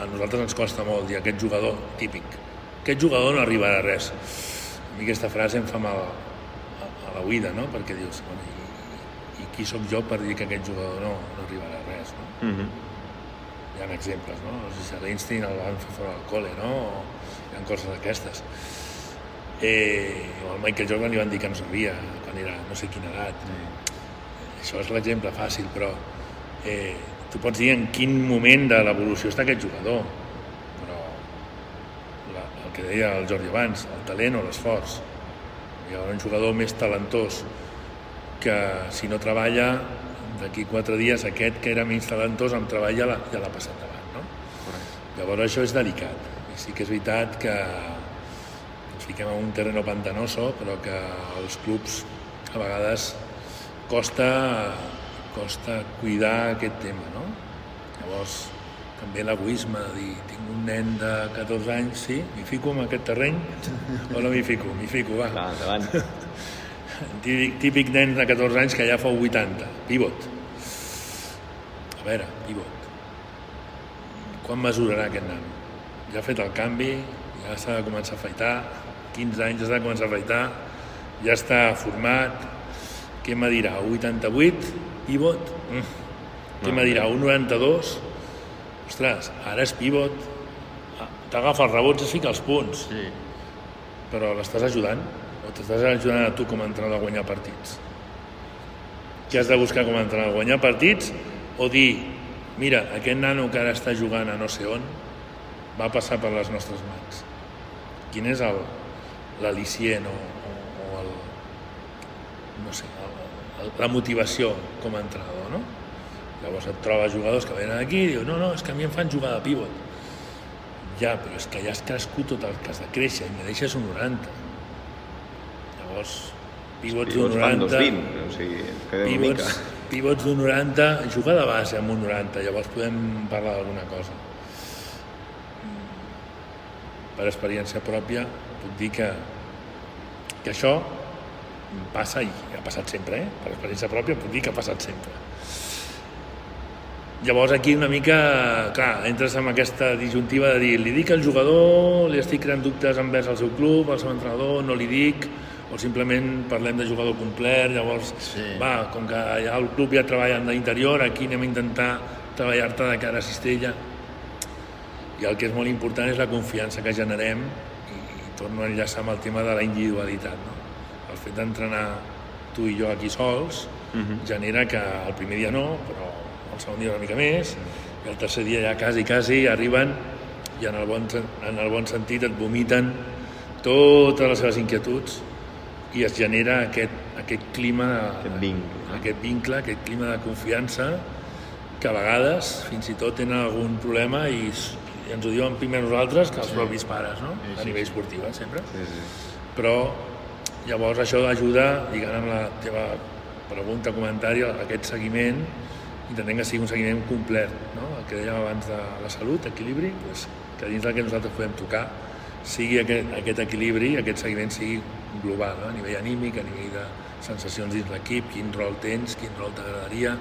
a nosaltres ens costa molt dir aquest jugador típic. Aquest jugador no arribarà a res. A mi aquesta frase em fa mal a, a la oïda, no? Perquè dius, bueno, i, i qui sóc jo per dir que aquest jugador no, no arribarà a res, no? Uh -huh. hi ha exemples, no? No sé si a l'Einstein el van fer fora del col·le, no? O hi ha coses d'aquestes. Eh, o al Michael Jordan li van dir que no sabia quan era no sé quina edat. Això és l'exemple fàcil, però eh, tu pots dir en quin moment de l'evolució està aquest jugador, però la, el que deia el Jordi abans, el talent o l'esforç. Hi ha un jugador més talentós que si no treballa d'aquí quatre dies aquest que era menys talentós amb treball ja l'ha ja l'ha passat davant no? llavors això és delicat i sí que és veritat que ens fiquem en un terreno pantanoso però que als clubs a vegades costa costa cuidar aquest tema no? llavors també l'egoisme de dir tinc un nen de 14 anys, sí, m'hi fico en aquest terreny o no m'hi fico? M'hi fico, va. Clar, endavant. Típic, típic nen de 14 anys que ja fa 80, pivot. A veure, pivot. Quan mesurarà aquest nano? Ja ha fet el canvi, ja s'ha de començar a afaitar, 15 anys ja s'ha de començar a afaitar, ja està format, què me dirà? 88, pivot? Mm. Què me dirà? 1,92? Ostres, ara és pivot, Ah, t'agafa els rebots i fica els punts sí. però l'estàs ajudant o t'estàs ajudant a tu com a entrenador a guanyar partits què has de buscar com a entrenador guanyar partits o dir mira, aquest nano que ara està jugant a no sé on va passar per les nostres mans quin és el l'al·licient o, o, o el no sé, la motivació com a entrenador no? llavors et trobes jugadors que venen aquí i diuen no, no, és que a mi em fan jugar de pivot ja, però és que ja has crescut tot el que has de créixer i me deixes un 90. Llavors, pivots d'un Pivots fan dos 90... vint, o sigui. Pivots, pivots d'un 90, jugar de base amb un 90, llavors podem parlar d'alguna cosa. Per experiència pròpia, puc dir que, que això passa i ha passat sempre, eh? Per experiència pròpia puc dir que ha passat sempre. Llavors aquí una mica, clar, entres en aquesta disjuntiva de dir, li dic al jugador, li estic creant dubtes envers el seu club, al seu entrenador, no li dic, o simplement parlem de jugador complet, llavors, Sí. va, com que ja el club ja treballa d'interior, aquí anem a intentar treballar-te de cara a cistella. I el que és molt important és la confiança que generem i, i torno a enllaçar amb el tema de la individualitat. No? Fet d'entrenar tu i jo aquí sols Mhm. genera que el primer dia no, però el segon dia una mica més, i el tercer dia ja quasi, quasi arriben i en el bon, en el bon sentit et vomiten totes les seves inquietuds i es genera aquest, aquest clima, Aquest vincle, no? aquest vincle, aquest clima de confiança que a vegades fins i tot tenen algun problema i, i ens ho diuen primer nosaltres que els Sí. propis pares, no? Sí, sí, a nivell esportiu, eh, sempre Sí, sí. però llavors això ajuda, lligant amb la teva pregunta, comentari, aquest seguiment, intentem que sigui un seguiment complet, no? el que dèiem abans de la salut, equilibri, doncs, que dins del que nosaltres podem tocar sigui aquest, aquest equilibri, aquest seguiment sigui global, no? a nivell anímic, a nivell de sensacions dins l'equip, quin rol tens, quin rol t'agradaria,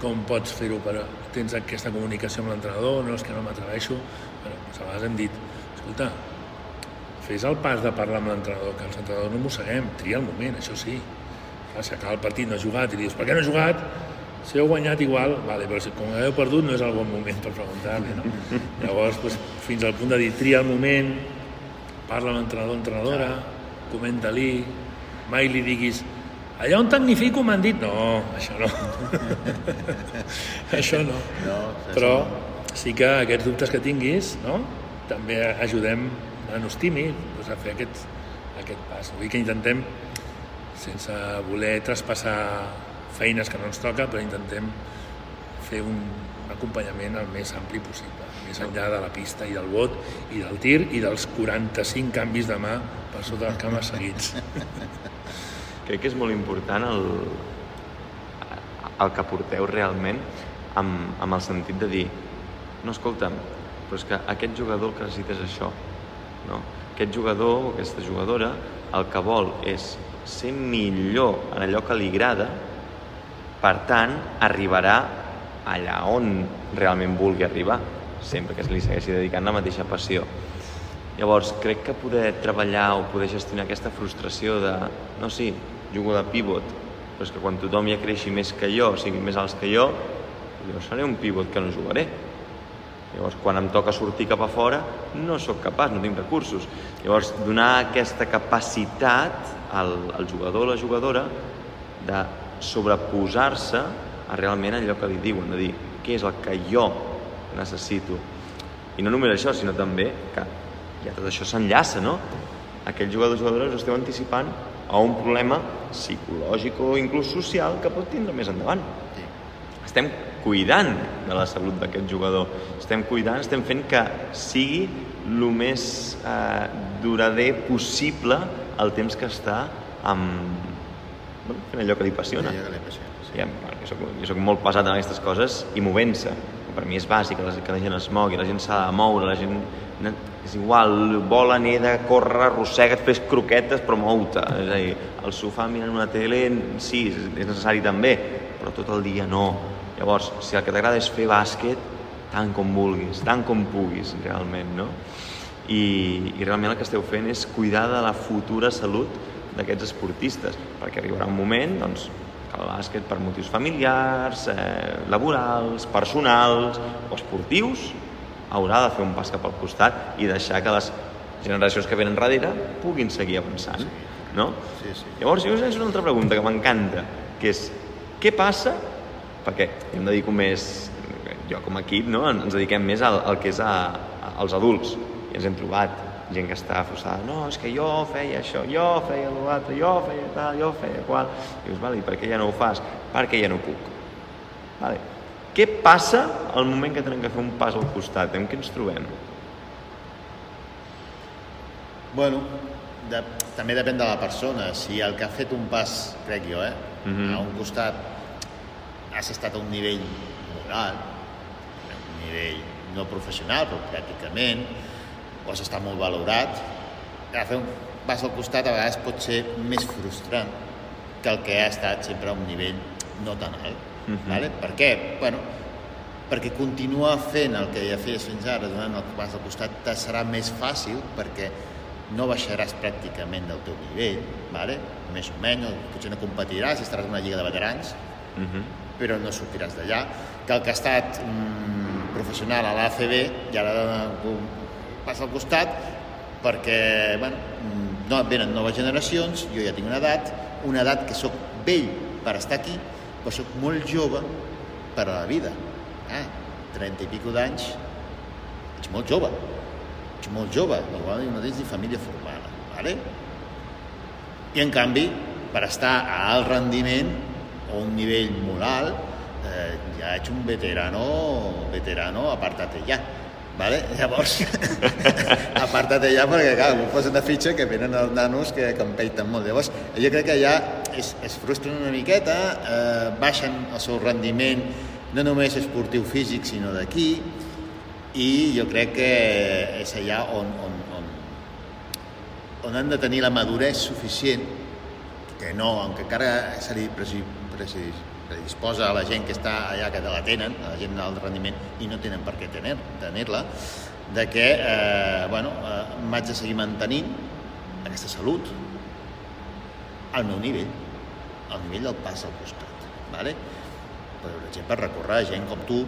com pots fer-ho per... Tens aquesta comunicació amb l'entrenador, no és que no m'atreveixo. Doncs a vegades hem dit, escolta, fes el pas de parlar amb l'entrenador, que els entrenadors no mosseguem, tria el moment, això sí. Clar, si acaba el partit no ha jugat i dius, per què no ha jugat? si heu guanyat igual, vale, però si com heu perdut no és el bon moment per preguntar-li, no? Llavors, doncs, fins al punt de dir, tria el moment, parla amb l'entrenador entrenadora, comenta-li, mai li diguis allà on tecnifico m'han dit no, això no això no, No, però sí que aquests dubtes que tinguis no? també ajudem nanos tímids doncs, a fer aquest, aquest pas. Vull dir que intentem sense voler traspassar feines que no ens toca però intentem fer un acompanyament el més ampli possible més enllà de la pista i del bot i del tir i dels 45 canvis de mà per sota les cames seguits. Crec que és molt important el, el que porteu realment amb, amb el sentit de dir no, escolta'm, però és que aquest jugador el que necessita és això, no? Aquest jugador o aquesta jugadora el que vol és ser millor en allò que li agrada, per tant, arribarà allà on realment vulgui arribar, sempre que li segueixi dedicant la mateixa passió. Llavors, crec que poder treballar o poder gestionar aquesta frustració de no, sí, jugo de pivot, però és que quan tothom ja creixi més que jo, sigui més alts que jo, jo seré un pivot que no jugaré. Llavors, quan em toca sortir cap a fora, no sóc capaç, no tinc recursos. Llavors, donar aquesta capacitat al, al jugador o la jugadora de sobreposar-se a realment allò que li diuen, de dir què és el que jo necessito. I no només això, sinó també que ja tot això s'enllaça, no? Aquells jugadors o jugadores us esteu anticipant a un problema psicològic o inclús social que pot tindre més endavant. Sí. Estem cuidant de la salut d'aquest jugador, estem cuidant, estem fent que sigui el més eh, durader possible el temps que està amb, bueno, fent allò que li apassiona. Allò que li apassiona, sí. Bueno, jo, soc, jo soc molt pesat en aquestes coses i movent-se. Per mi és bàsic que la, que la gent es mogui, la gent s'ha de moure, la gent... És igual, vola, neda, corre, arrossega't, fes croquetes, però mou-te. És a dir, el sofà mirant una tele, sí, és necessari també, però tot el dia no. Llavors, si el que t'agrada és fer bàsquet, tant com vulguis, tant com puguis, realment, no? I, i realment el que esteu fent és cuidar de la futura salut d'aquests esportistes, perquè arribarà un moment doncs, que el bàsquet per motius familiars, eh, laborals, personals o esportius haurà de fer un pas cap al costat i deixar que les generacions que venen darrere puguin seguir avançant. No? Sí, sí. Llavors, jo us una altra pregunta que m'encanta, que és, què passa, perquè jo em dedico més, jo com a equip, no? ens dediquem més al, al que és a, a, als adults, i ens hem trobat gent que està frustrada, no, és que jo feia això, jo feia l'altre, jo feia tal, jo feia qual, i dius, vale, i per què ja no ho fas? Perquè ja no puc. Vale. Què passa al moment que tenem que fer un pas al costat? En què ens trobem? Bueno, de, també depèn de la persona. Si el que ha fet un pas, crec jo, eh, Mhm. a un costat has estat a un nivell moral, a un nivell no professional, però pràcticament, o has estat molt valorat, a fer un pas al costat a vegades pot ser més frustrant que el que ha estat sempre a un nivell no tan alt. Mhm. vale? Per què? Bueno, perquè continuar fent el que ja feies fins ara, donant el pas al costat, te serà més fàcil perquè no baixaràs pràcticament del teu nivell, vale? més o menys, potser no competiràs, estaràs en una lliga de veterans, Uh -huh. Però no sortiràs d'allà. Que el que ha estat mm, professional a l'ACB i ara dona un pas al costat perquè bueno, no, venen noves generacions, jo ja tinc una edat, una edat que sóc vell per estar aquí, però sóc molt jove per a la vida. Ah, 30 i pico d'anys, ets molt jove, ets molt jove, igual no tens ni família formada, ¿vale? I en canvi, per estar a alt rendiment a un nivell molt alt, eh, ja ets un veterano, veterano, aparta't ja. Vale? Llavors, aparta't ja perquè, clar, ho posen de fitxa que venen els nanos que, que empeiten molt. Llavors, jo crec que ja es, es frustren una miqueta, eh, baixen el seu rendiment, no només esportiu físic, sinó d'aquí, i jo crec que és allà on, on, on, on han de tenir la maduresa suficient que no, encara se li predisposa a la gent que està allà, que la tenen, a la gent d'alt rendiment, i no tenen per què tenir- tenir-la, de que, eh, bueno, eh, m'haig de seguir mantenint aquesta salut al meu nivell, al nivell del pas al costat, ¿vale? per exemple, recórrer a gent com tu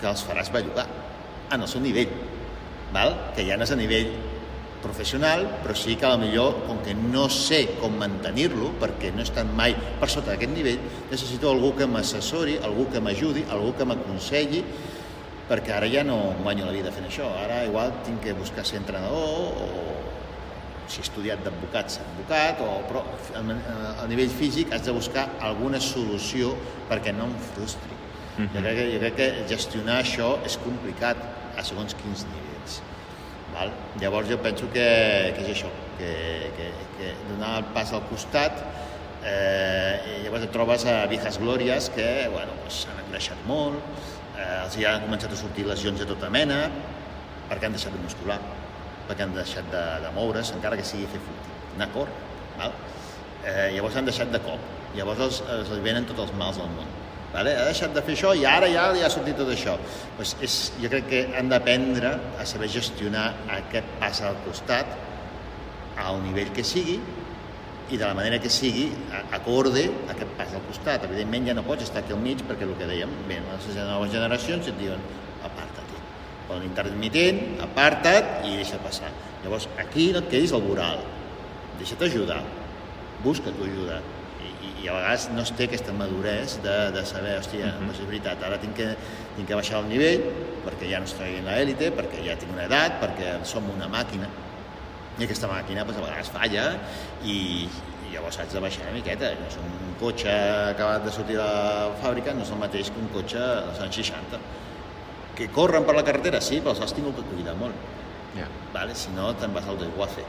que els faràs bellugar en el seu nivell, val? que ja no és a nivell professional, però sí que a lo millor, com que no sé com mantenir-lo, perquè no he estat mai per sota d'aquest nivell, necessito algú que m'assessori, algú que m'ajudi, algú que m'aconselli, perquè ara ja no guanyo la vida fent això. Ara igual tinc que buscar ser entrenador o si he estudiat d'advocat, ser advocat, o, però a nivell físic has de buscar alguna solució perquè no em frustri. Uh -huh. jo, crec que, jo crec que gestionar això és complicat a segons quins nivells. Val? Llavors jo penso que, que és això, que, que, que donar el pas al costat eh, llavors et trobes a viejas glòries que bueno, pues, han engreixat molt, eh, els hi han començat a sortir lesions de tota mena perquè han deixat de muscular perquè han deixat de, de moure's, encara que sigui fer footing, anar a córrer. Val? Eh, llavors han deixat de cop. Llavors els, els venen tots els mals del món. Vale? Ha deixat de fer això i ara ja li ha sortit tot això. Pues és, jo crec que han d'aprendre a saber gestionar aquest pas al costat a un nivell que sigui i de la manera que sigui, acorde aquest pas al costat. Evidentment ja no pots estar aquí al mig perquè el que dèiem, bé, les noves generacions et diuen o l'intermitent, aparta't i deixa passar. Llavors, aquí no et quedis al voral, deixa't ajudar, busca tu ajuda. I, a vegades no es té aquesta maduresa de, de saber, hòstia, uh -huh. doncs és veritat, ara tinc que, tinc que baixar el nivell perquè ja no estic en l'èlite, perquè ja tinc una edat, perquè som una màquina, i aquesta màquina doncs, a vegades falla i, i llavors haig de baixar una miqueta. No és un cotxe acabat de sortir de la fàbrica, no és el mateix que un cotxe dels anys 60 que corren per la carretera, sí, però els has tingut que cuidar molt. Yeah. Vale? Si no, te'n vas al desguace.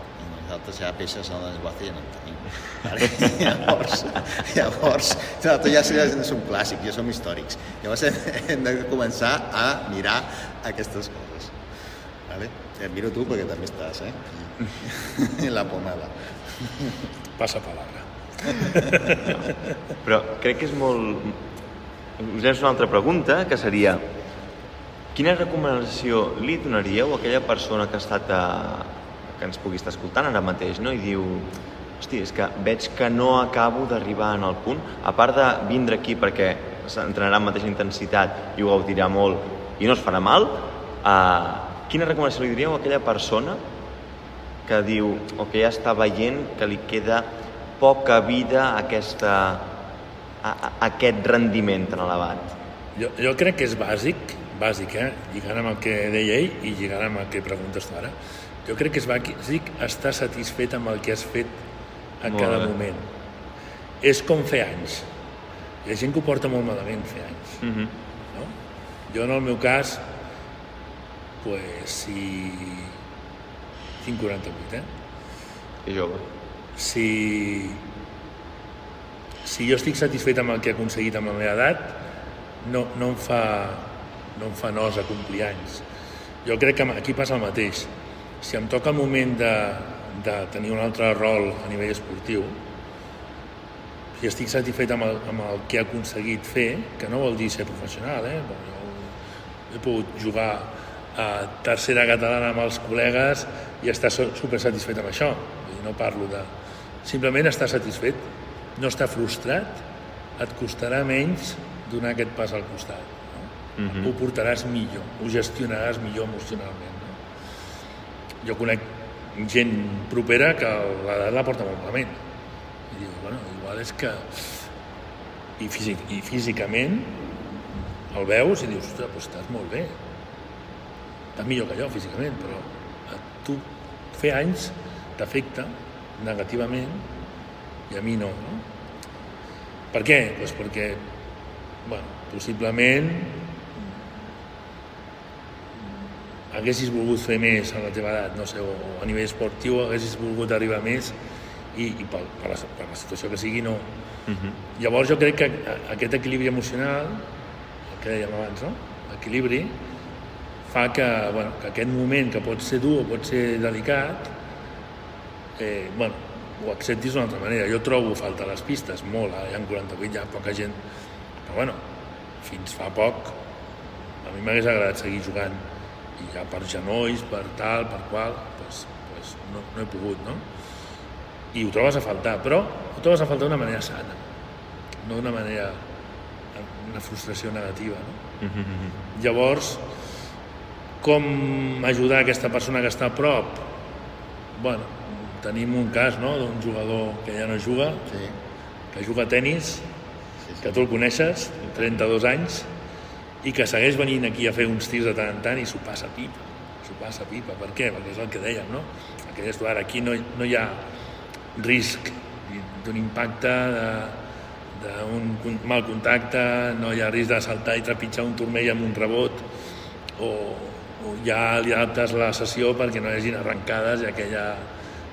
Nosaltres ja peces al desguace ja no en tenim. Vale? llavors, llavors, nosaltres ja, ja som clàssics, ja som històrics. Llavors hem, hem de començar a mirar aquestes coses. Vale? Et miro tu perquè també estàs, eh? En la pomada. Passa palabra. Però crec que és molt... Us llenço una altra pregunta, que seria Quina recomanació li donaríeu a aquella persona que ha estat a, que ens pugui estar escoltant ara mateix no? i diu hosti, és que veig que no acabo d'arribar en el punt, a part de vindre aquí perquè s'entrenarà amb mateixa intensitat i ho gaudirà molt i no es farà mal, eh, quina recomanació li diríeu a aquella persona que diu o que ja està veient que li queda poca vida a, aquesta, a, a aquest rendiment tan elevat? Jo, jo crec que és bàsic bàsic, eh? lligant amb el que deia ell i lligant amb el que preguntes tu ara. Jo crec que és bàsic estar satisfet amb el que has fet a molt cada bé. moment. És com fer anys. Hi ha gent que ho porta molt malament fer anys. Mm -hmm. no? Jo, en el meu cas, pues, si... tinc 48, eh? I jove. Si... Si jo estic satisfet amb el que he aconseguit amb la meva edat, no, no em fa no em fa nos a complir anys. Jo crec que aquí passa el mateix. Si em toca el moment de, de tenir un altre rol a nivell esportiu, si estic satisfet amb el, amb el que he aconseguit fer, que no vol dir ser professional, eh? Jo he pogut jugar a tercera catalana amb els col·legues i estar super satisfet amb això. No parlo de... Simplement estar satisfet, no estar frustrat, et costarà menys donar aquest pas al costat uh -huh. ho portaràs millor, ho gestionaràs millor emocionalment. Jo conec gent propera que l'edat la porta molt malament. I diu, bueno, igual és que... I, físic, i físicament el veus i dius, ostres, doncs estàs molt bé. Estàs millor que jo físicament, però a tu fer anys t'afecta negativament i a mi no, no? Per què? Pues perquè, bueno, possiblement haguessis volgut fer més a la teva edat, no sé, o a nivell esportiu haguessis volgut arribar més i, i per, per, la, per la situació que sigui no. Uh -huh. Llavors jo crec que aquest equilibri emocional, el que dèiem abans, no? l'equilibri, fa que, bueno, que aquest moment que pot ser dur o pot ser delicat, eh, bueno, ho acceptis d'una altra manera. Jo trobo falta les pistes, molt, ara hi ha 48, hi ha poca gent, però bueno, fins fa poc a mi m'hagués agradat seguir jugant i ja per genolls, per tal, per qual, pues, pues no, no he pogut, no? I ho trobes a faltar, però ho trobes a faltar d'una manera sana, no d'una manera una frustració negativa. No? Mm -hmm. Llavors, com ajudar aquesta persona que està a prop? Bueno, tenim un cas no? d'un jugador que ja no juga, Sí. que juga a tennis, Sí, sí. que tu el coneixes, 32 anys, i que segueix venint aquí a fer uns tirs de tant en tant i s'ho passa pipa. S'ho passa pipa. Per què? Perquè és el que dèiem, no? Que deies ara, aquí no, no hi ha risc d'un impacte, de- d'un mal contacte, no hi ha risc de saltar i trepitjar un turmell amb un rebot, o, o ja li adaptes la sessió perquè no hi hagin arrencades i aquella,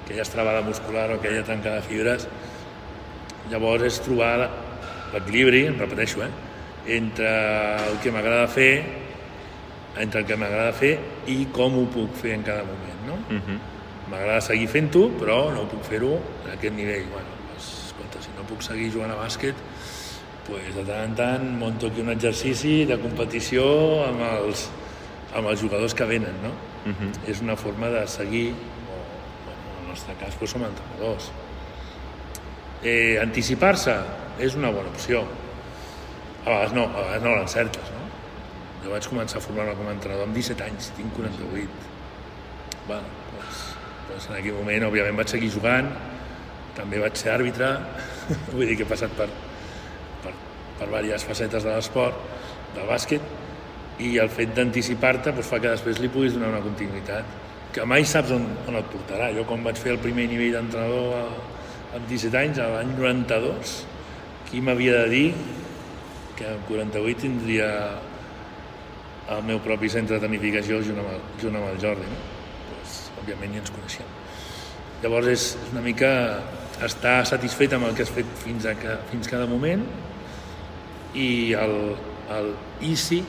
aquella estrabada muscular o aquella trencada de fibres. Llavors és trobar l'equilibri, repeteixo, eh, entre el que m'agrada fer entre el que m'agrada fer i com ho puc fer en cada moment, no? -hmm. M'agrada seguir fent-ho, però no puc fer-ho a aquest nivell. Bueno, doncs, escolta, si no puc seguir jugant a bàsquet, pues, de tant en tant monto aquí un exercici de competició amb els, amb els jugadors que venen, no? Mm -hmm. És una forma de seguir, o bueno, en el nostre cas pues, som entrenadors. Eh, Anticipar-se és una bona opció. A vegades no, a vegades no l'encertes, no? Jo vaig començar a formar-me com a entrenador amb 17 anys, tinc 48. Bueno, doncs, doncs en aquell moment, òbviament, vaig seguir jugant, també vaig ser àrbitre, vull dir que he passat per, per, per diverses facetes de l'esport, del bàsquet, i el fet d'anticipar-te doncs, fa que després li puguis donar una continuïtat que mai saps on, on et portarà. Jo quan vaig fer el primer nivell d'entrenador a- amb 17 anys, l'any 92, qui m'havia de dir que amb 48 tindria el meu propi centre de tecnificació junt amb el, junt amb el Jordi. No? Pues, òbviament ja ens coneixem. Llavors és una mica estar satisfet amb el que has fet fins, a que, fins cada moment i el, el i si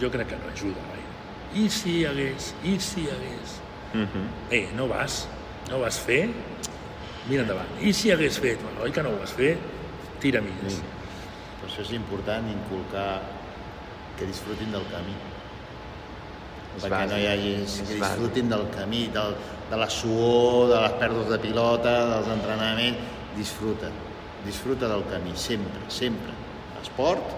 jo crec que no ajuda gaire. I si hi hagués, i si hi hagués. Mm -hmm. Eh, no vas, no vas fer, mira endavant. I si hagués fet? Bueno, oi que no ho vas fer? Tira milles. Per això és important inculcar que disfrutin del camí. És perquè no hi hagi... és Que bàsic. disfrutin del camí, del, de la suor, de les pèrdues de pilota, dels entrenaments. Disfruta. Disfruta del camí, sempre, sempre. Esport,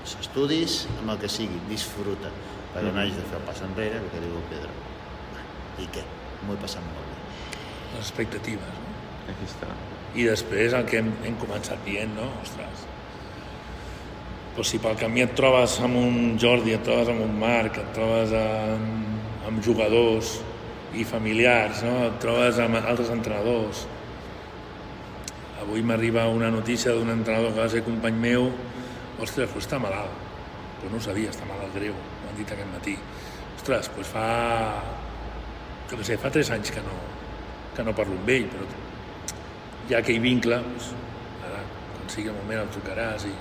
els estudis, amb el que sigui, disfruta. Perquè no hagis de fer el pas enrere, el que diu el Pedro. I què? M'ho he passat molt bé. Les expectatives, no? Aquí està. I després el que hem, hem començat dient, no? Ostres, doncs si pel camí et trobes amb un Jordi, et trobes amb un Marc, et trobes amb, amb jugadors i familiars, no? et trobes amb altres entrenadors. Avui m'arriba una notícia d'un entrenador que va ser company meu, ostres, doncs està malalt. Però no ho sabia, està malalt greu, m'ho han dit aquest matí. Ostres, doncs fa, jo què sé, fa tres anys que no, que no parlo amb ell, però hi ha aquell vincle, doncs, ara, quan sigui el moment el trucaràs i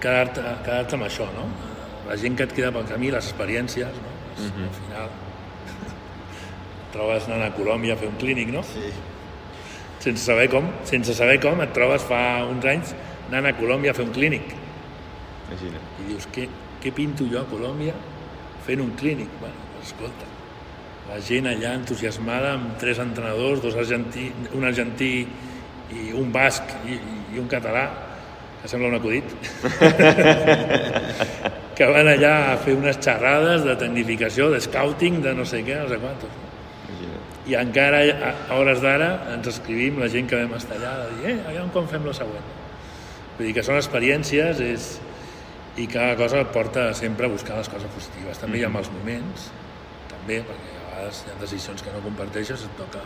quedar-te quedar amb això, no? La gent que et queda pel camí, les experiències, no? Mm -hmm. Al final et trobes anant a Colòmbia a fer un clínic, no? Sí. Sense saber com, sense saber com, et trobes fa uns anys anant a Colòmbia a fer un clínic Imagina't. i dius, què, què pinto jo a Colòmbia fent un clínic? Bueno, escolta, la gent allà entusiasmada amb tres entrenadors, dos argentí, un argentí i un basc i, i un català, que sembla un acudit, que van allà a fer unes xerrades de tecnificació, de scouting, de no sé què, no sé quantos. I encara a hores d'ara ens escrivim la gent que vam estar allà de dir, eh, aviam com fem la següent. Vull dir que són experiències és, i cada cosa porta sempre a buscar les coses positives. També hi ha mals moments, també, perquè a vegades hi ha decisions que no comparteixes, et toca...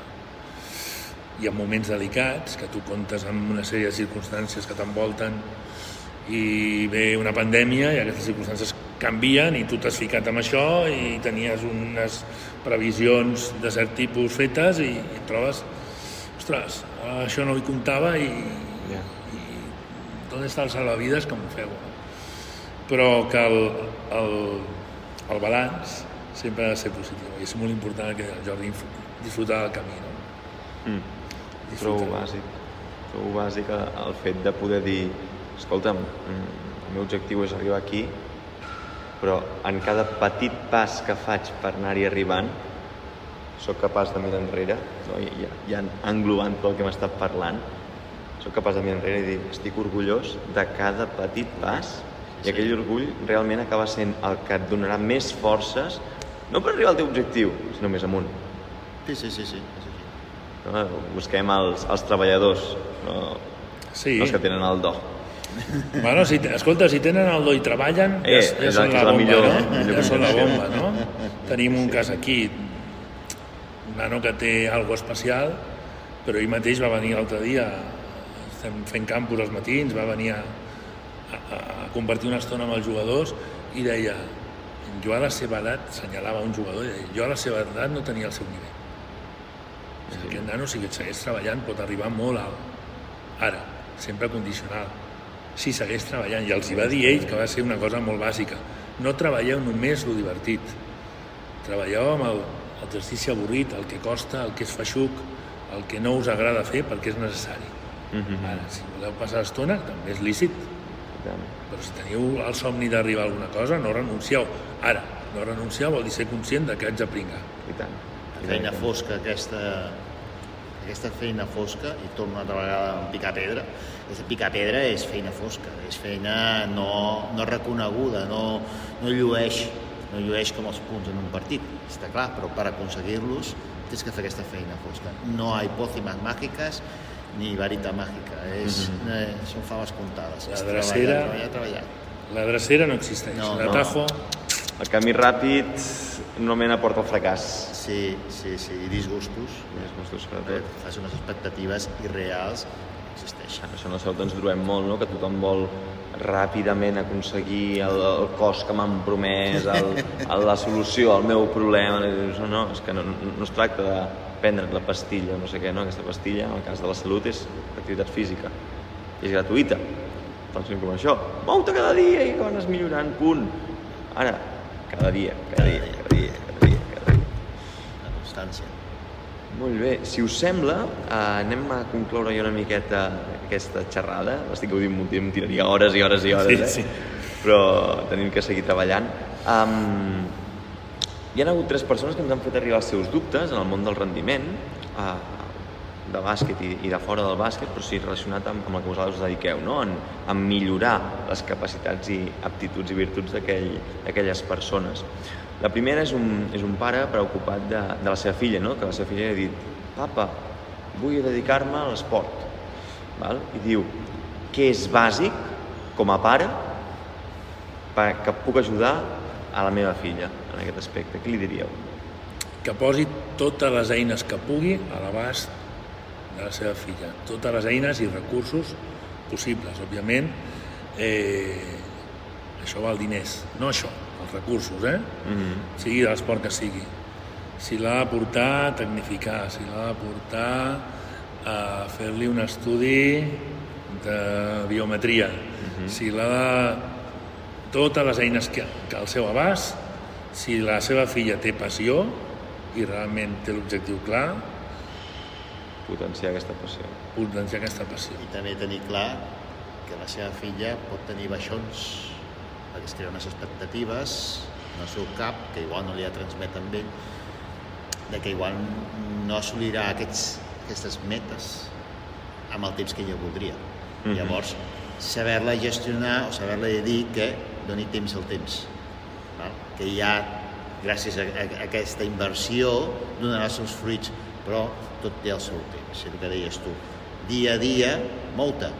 Hi ha moments delicats que tu comptes amb una sèrie de circumstàncies que t'envolten i ve una pandèmia i aquestes circumstàncies canvien i tu t'has ficat amb això i tenies unes previsions de cert tipus fetes i, i et trobes ostres, això no hi comptava i, Ja. i on està el salvavides que m'ho feu però que el, el, el balanç sempre ha de ser positiu i és molt important que el Jordi disfrutar del camí no? Mm. Trobo Disfrutar. bàsic. Trobo bàsic el fet de poder dir escolta'm, mm, el meu objectiu és arribar aquí, però en cada petit pas que faig per anar-hi arribant, sóc capaç de mirar enrere, no? I, ja, ja englobant tot el que hem estat parlant, sóc capaç de mirar enrere i dir estic orgullós de cada petit pas i Sí. aquell orgull realment acaba sent el que et donarà més forces no per arribar al teu objectiu, sinó més amunt. Sí, sí, sí, sí. Sí, sí. No? Busquem els, els treballadors, no, Sí. no els que tenen el do. Bueno, si, escolta, si tenen el do i treballen, Eh, ja, ja és són la- la bomba, millor- no? millor Ja són la bomba, no? Tenim un cas aquí, un nano que té algo especial, però ell mateix va venir l'altre dia, estem fent campus als matins, va venir a, a, a compartir una estona amb els jugadors i deia, jo a la seva edat, senyalava un jugador, i deia, jo a la seva edat no tenia el seu nivell. Sí. Aquest nano, si segueix treballant, pot arribar molt alt. Ara, sempre condicional. Si segueix treballant, i els hi va dir ell que va ser una cosa molt bàsica. No treballeu només lo divertit. Treballeu amb el- l'exercici avorrit, el que costa, el que és feixuc, el que no us agrada fer perquè és necessari. Mhm. Ara, si voleu passar estona, també és lícit, però si teniu el somni d'arribar a alguna cosa, no renuncieu. Ara, no renunciar vol dir ser conscient de que haig de pringar. I tant. Feina fosca, aquesta, aquesta feina fosca, i torno una altra vegada a picar pedra, aquesta picar pedra és feina fosca, és feina no, no reconeguda, no, no llueix, no llueix com els punts en un partit, està clar, però per aconseguir-los tens que fer aquesta feina fosca. No hi ha pòcimes màgiques ni varita màgica, és, mm -hmm. eh, són faves comptades. La És drecera- Treballar, treballar, treballar. La drecera no existeix. No, no. L'atajo, El camí ràpid normalment aporta el fracàs. Sí, sí, sí, i disgustos. Més gustos, Eh, sobretot. fas unes expectatives irreals no existeixen. Això en la salut ens trobem molt, no? que tothom vol ràpidament aconseguir el, el cos que m'han promès, el, el, la solució al meu problema. No, no, és que no, no es tracta de prendre't la pastilla no sé què, no? aquesta pastilla, en el cas de la salut, és activitat física i és gratuïta. Doncs fem com això, mou-te cada dia i que vas millorant, punt. Ara, cada dia, cada dia, cada dia, cada dia. La constància. Molt bé, si us sembla, eh, anem a concloure ja una miqueta aquesta xerrada. Estic gaudint molt, em tiraria hores i hores i hores, Sí, eh? sí. però tenim que seguir treballant. Um, hi ha hagut tres persones que ens han fet arribar els seus dubtes en el món del rendiment, uh, de bàsquet i, i de fora del bàsquet, però sí relacionat amb, amb el que vosaltres us dediqueu, no? en, en millorar les capacitats i aptituds i virtuts d'aquell- d'aquelles persones. La primera és un, és un pare preocupat de, de la seva filla, no? que la seva filla li ha dit «Papa, vull dedicar-me a l'esport». I diu «Què és bàsic, com a pare, que puc ajudar a la meva filla en aquest aspecte?» Què li diríeu? que posi totes les eines que pugui a l'abast de la seva filla. Totes les eines i recursos possibles. Òbviament, eh, això val diners. No això, els recursos, eh? Mm -hmm. sigui de l'esport que sigui. Si l'ha de portar a tecnificar, si l'ha de portar a fer-li un estudi de biometria, uh -huh. si l'ha de... totes les eines que, que al seu abast, si la seva filla té passió i realment té l'objectiu clar, Potenciar aquesta passió. potenciar aquesta passió. I també tenir clar que la seva filla pot tenir baixons perquè es crea unes expectatives en el seu cap que igual no li ha transmet amb ell de que igual no assolirà aquests, aquestes metes amb el temps que ella voldria. Mhm. Llavors, saber-la gestionar o saber-la dir que doni temps al temps. Val? Que ja, gràcies a, a, a aquesta inversió, donarà els seus fruits, però tot té el seu temps, és el que deies tu. Dia a dia, mou-te,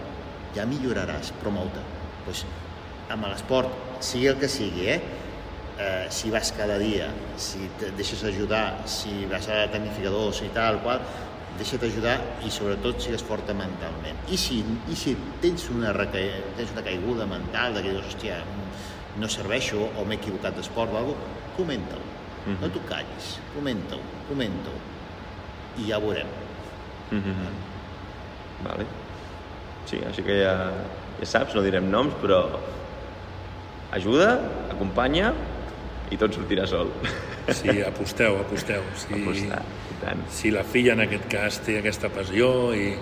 ja milloraràs, però mou-te. Pues, amb l'esport, sigui el que sigui, eh? eh, si vas cada dia, si et deixes ajudar, si vas a tecnificadors i tal, qual, deixa't ajudar i sobretot sigues forta mentalment. I si, i si tens, una reca... tens una caiguda mental de que dius, hòstia, no serveixo o m'he equivocat d'esport o alguna cosa, comenta-ho. Mhm. No t'ho callis, comenta-ho, comenta-ho. I ja ho veurem. Mm -hmm. Vale. Sí, així que ja, ja saps, no direm noms, però ajuda, acompanya i tot sortirà sol. Sí, aposteu, aposteu. Sí, Apostar, i tant. si la filla en aquest cas té aquesta passió i,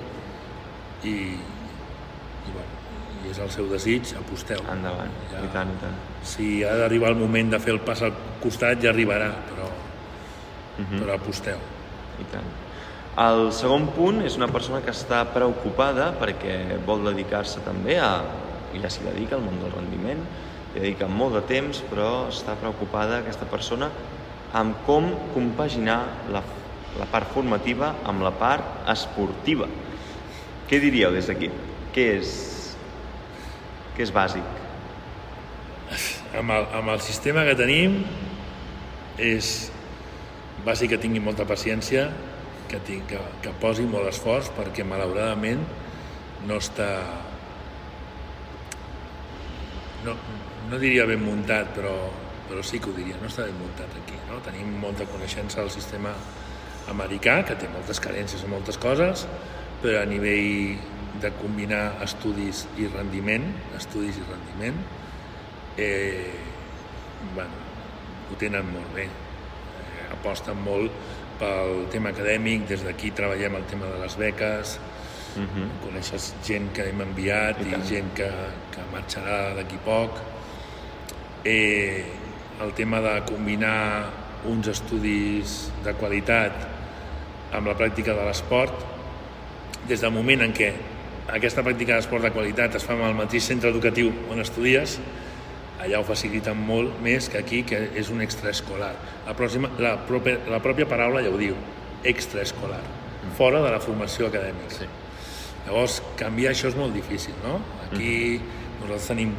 i, i, bueno, i és el seu desig, aposteu. Endavant, Ja. i tant, i tant. Si ha d'arribar el moment de fer el pas al costat, ja arribarà, però, Mhm. però aposteu. I tant. El segon punt és una persona que està preocupada perquè vol dedicar-se també a, i ja s'hi dedica al món del rendiment, dedica molt de temps, però està preocupada aquesta persona amb com compaginar la, la part formativa amb la part esportiva. Què diríeu des d'aquí? Què és, què és bàsic? Amb el, amb el sistema que tenim és bàsic que tingui molta paciència, que, tinc, que, que posi molt esforç perquè malauradament no està no, no diria ben muntat però, però sí que ho diria, no està ben muntat aquí no? tenim molta coneixença del sistema americà que té moltes carències en moltes coses però a nivell de combinar estudis i rendiment estudis i rendiment eh, bueno, ho tenen molt bé eh, aposten molt pel tema acadèmic, des d'aquí treballem el tema de les beques, uh mhm. -huh. coneixes gent que hem enviat i, i gent que, que marxarà d'aquí poc. Eh, el tema de combinar uns estudis de qualitat amb la pràctica de l'esport, des del moment en què aquesta pràctica d'esport de qualitat es fa amb el mateix centre educatiu on estudies, allà ho faciliten molt més que aquí, que és un extraescolar. La, pròxima, la, pròpia, la pròpia paraula ja ho diu, extraescolar, mm. fora de la formació acadèmica. Sí. Llavors, canviar això és molt difícil, no? Aquí mm. nosaltres tenim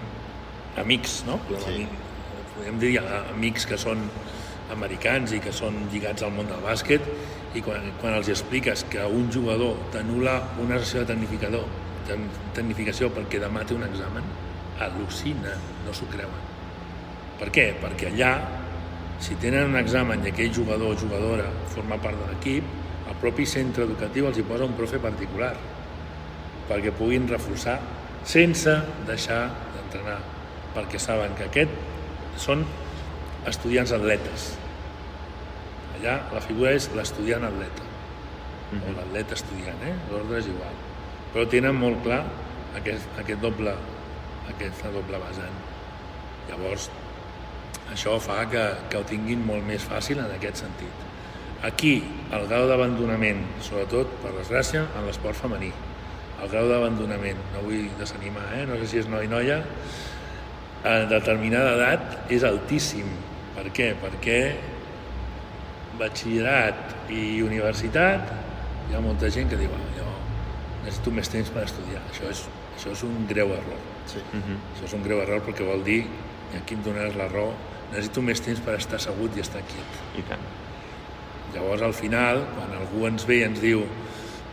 amics, no? Sí. podem dir amics que són americans i que són lligats al món del bàsquet i quan, quan els expliques que un jugador t'anula una sessió de tecnificador, de tecnificació perquè demà té un examen, al·lucinen, no s'ho creuen. Per què? Perquè allà, si tenen un examen i aquell jugador o jugadora forma part de l'equip, el propi centre educatiu els hi posa un profe particular perquè puguin reforçar sense deixar d'entrenar, perquè saben que aquest són estudiants atletes. Allà la figura és l'estudiant atleta, mm -hmm. o l'atleta estudiant, eh? l'ordre és igual. Però tenen molt clar aquest, aquest doble aquesta doble vessant. Llavors, això fa que, que ho tinguin molt més fàcil en aquest sentit. Aquí, el grau d'abandonament, sobretot, per desgràcia, en l'esport femení. El grau d'abandonament, no vull desanimar, eh? no sé si és noi o noia, a determinada edat és altíssim. Per què? Perquè batxillerat i universitat hi ha molta gent que diu ah, jo necessito més temps per estudiar. Això és, això és un greu error. Sí. Uh mhm. -huh. Això és un greu error perquè vol dir, i aquí em donaràs la raó, necessito més temps per estar assegut i estar quiet. I tant. Llavors, al final, quan algú ens ve i ens diu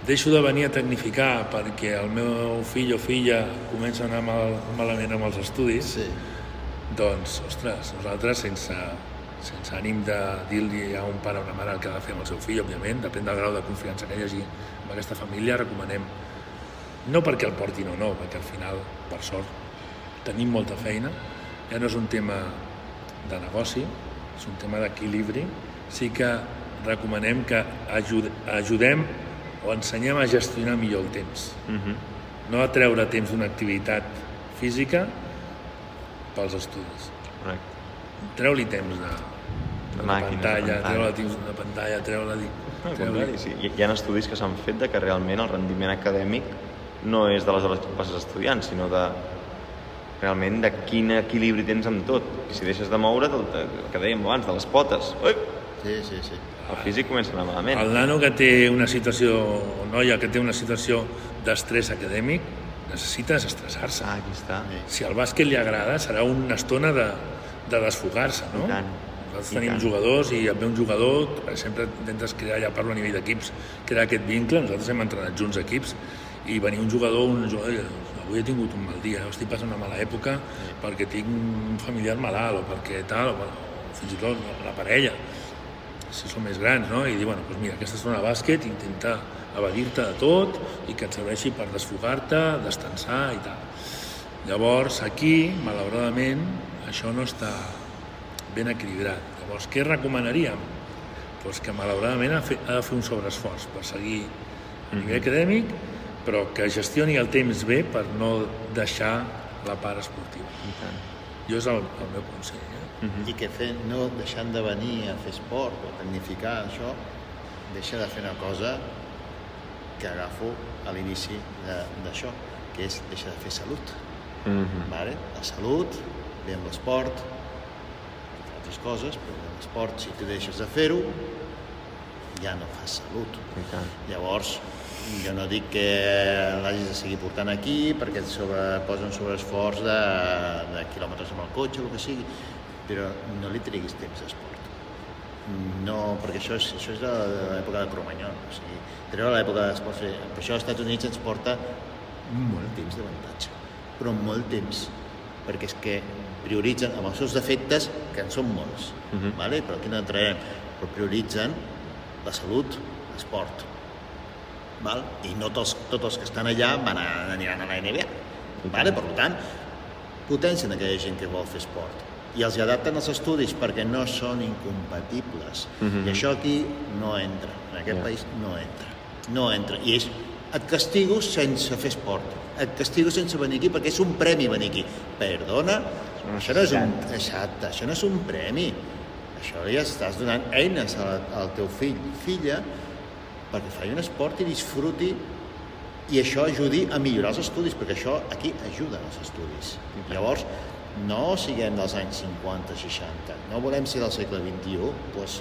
deixo de venir a tecnificar perquè el meu fill o filla comença a anar mal, malament amb els estudis, sí. doncs, ostres, nosaltres sense, sense ànim de dir-li a un pare o una mare el que ha de fer amb el seu fill, òbviament, depèn del grau de confiança que hi hagi amb aquesta família, recomanem no perquè el portin o no, perquè al final, per sort, tenim molta feina, ja no és un tema de negoci, és un tema d'equilibri, sí que recomanem que ajud ajudem o ensenyem a gestionar millor el temps. Uh mhm. -huh. No a treure temps d'una activitat física pels estudis. Correcte. Treu-li temps de, de, de màquina, pantalla, de treu-li temps de pantalla, treu-li... Treu sí. Hi ha estudis que s'han fet de que realment el rendiment acadèmic no és de les hores que passes estudiant, sinó de realment de quin equilibri tens amb tot. I si deixes de moure, el, el que dèiem abans, de les potes, ui, sí, sí, sí. El físic comença a anar malament. El nano que té una situació, noia que té una situació d'estrès acadèmic, necessita desestressar-se. Ah, aquí està. Si al bàsquet li agrada, serà una estona de, de desfogar-se, no? I tant. Nosaltres I tenim tant. jugadors i amb un jugador sempre intentes crear, ja parlo a nivell d'equips, crear aquest vincle. Nosaltres hem entrenat junts equips i venir un jugador, un jugador, avui he tingut un mal dia, estic passant una mala època sí. perquè tinc un familiar malalt o perquè tal, o, o fins i tot la parella, si són més grans, no? I dir, bueno, doncs mira, aquesta estona de bàsquet, intenta evadir-te de tot i que et serveixi per desfogar-te, descansar i tal. Llavors, aquí, malauradament, això no està ben equilibrat. Llavors, què recomanaríem? Pues que malauradament ha, ha de fer un sobreesforç per seguir a nivell acadèmic però que gestioni el temps bé per no deixar la part esportiva. Jo és el, el meu consell. Uh -huh. I que fent, no deixant de venir a fer esport o tecnificar això, deixa de fer una cosa que agafo a l'inici d'això, que és deixar de fer salut. Mhm. Vale? La salut ve amb l'esport, altres coses, però amb l'esport, si tu deixes de fer-ho, ja no fas salut. Llavors, jo no dic que l'hagis de seguir portant aquí perquè et sobre, posen sobreesforç de, de quilòmetres amb el cotxe o el que sigui, però no li triguis temps d'esport. No, perquè això és, això és de, de l'època de Cromanyón, o sigui, treure l'època d'esport, per això als Estats Units ens porta molt temps d'avantatge, però molt temps, perquè és que prioritzen amb els seus defectes, que en són molts, Mhm. vale? però aquí no entrarem, però prioritzen la salut, l'esport, val? i no tots, tots els que estan allà van a, aniran a la NBA. Vale? Per tant, potencien aquella gent que vol fer esport i els adapten als estudis perquè no són incompatibles. Mhm. I això aquí no entra, en aquest Ja. país no entra. No entra. I és, et castigo sense fer esport. Et castigo sense venir aquí perquè és un premi venir aquí. Perdona, això no és un, exacte, això no és un premi. Això ja estàs donant eines al, al teu fill, filla, perquè faci un esport i disfruti i això ajudi a millorar els estudis, perquè això aquí ajuda als estudis. Llavors, no siguem dels anys 50-60, no volem ser del segle XXI, doncs,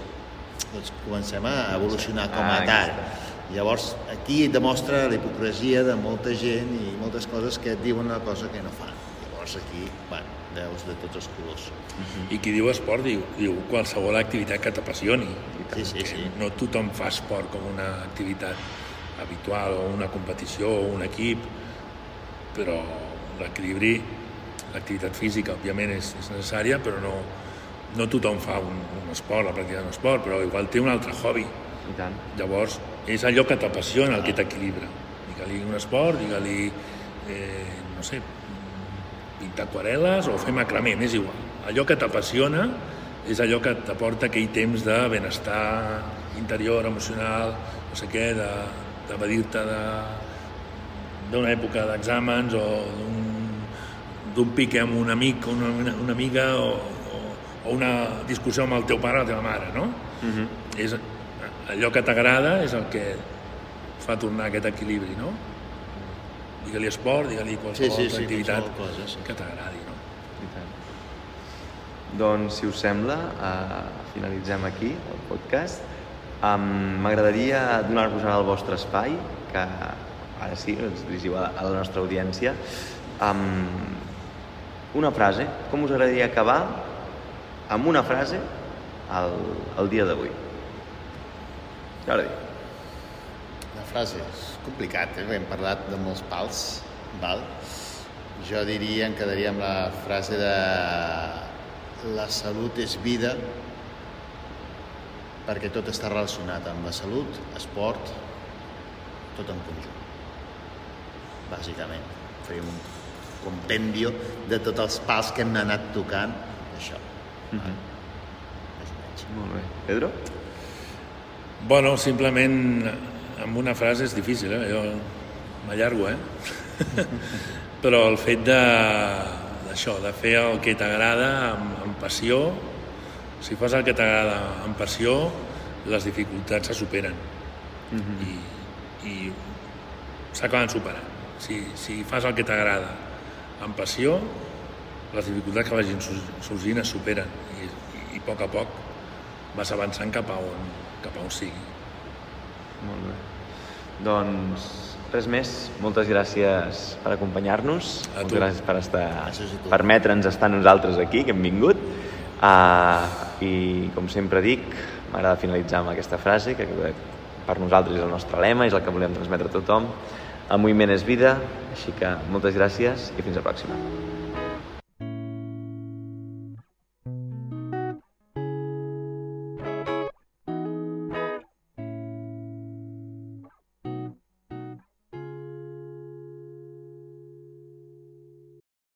doncs comencem a evolucionar com a tal. Llavors, aquí demostra la hipocresia de molta gent i moltes coses que et diuen una cosa que no fan. Llavors aquí, bueno, veus de tots els colors. I qui diu esport diu, diu qualsevol activitat que t'apassioni. Sí, sí, sí. No tothom fa esport com una activitat habitual o una competició o un equip, però l'equilibri, l'activitat física, òbviament, és, és necessària, però no, no tothom fa un, un esport, la pràctica d'un esport, però igual té un altre hobby. I tant. Llavors, és allò que t'apassiona el que t'equilibra. Digue-li un esport, digue-li, eh, no sé, pintar aquarel·les o fer macramé, m'és igual. Allò que t'apassiona és allò que t'aporta aquell temps de benestar interior, emocional, no sé què, de- de, d'una època d'exàmens o d'un- d'un pique amb un amic o una, una, una amiga o, o, o una discussió amb el teu pare o la teva mare, no? Mhm. és allò que t'agrada és el que fa tornar aquest equilibri, no? Digue-li esport, digue-li qualsevol Sí, sí, sí, activitat qualsevol cosa, sí. que t'agradi, no? I tant. Doncs, si us sembla, eh, finalitzem aquí el podcast. Um, M'agradaria donar-vos ara el vostre espai, que ara sí, ens dirigiu a, a la nostra audiència. Um, una frase, com us agradaria acabar amb una frase el, el dia d'avui? Jordi. La frase és complicat, eh? hem parlat de molts pals, val? Jo diria, em quedaria amb la frase de la salut és vida perquè tot està relacionat amb la salut, esport, tot en conjunt. Bàsicament, faré un compendio de tots els pals que hem anat tocant, això. Mm -hmm. Molt bé. Pedro? Bueno, simplement amb una frase és difícil, eh? Jo m'allargo, eh? Però el fet de d'això, de fer el que t'agrada amb, amb passió, si fas el que t'agrada amb passió, les dificultats se superen Mm -hmm. i, i s'acaben superant. Si, si fas el que t'agrada amb passió, les dificultats que vagin sorgint es superen i, i, a poc a poc vas avançant cap a on, cap a on sigui. Molt bé. Doncs res més. Moltes gràcies per acompanyar-nos. A Moltes tu. gràcies per estar, permetre'ns estar nosaltres aquí, que hem vingut. Uh, I com sempre dic, m'agrada finalitzar amb aquesta frase, que per nosaltres és el nostre lema, és el que volem transmetre a tothom. El moviment és vida, així que moltes gràcies i fins la pròxima.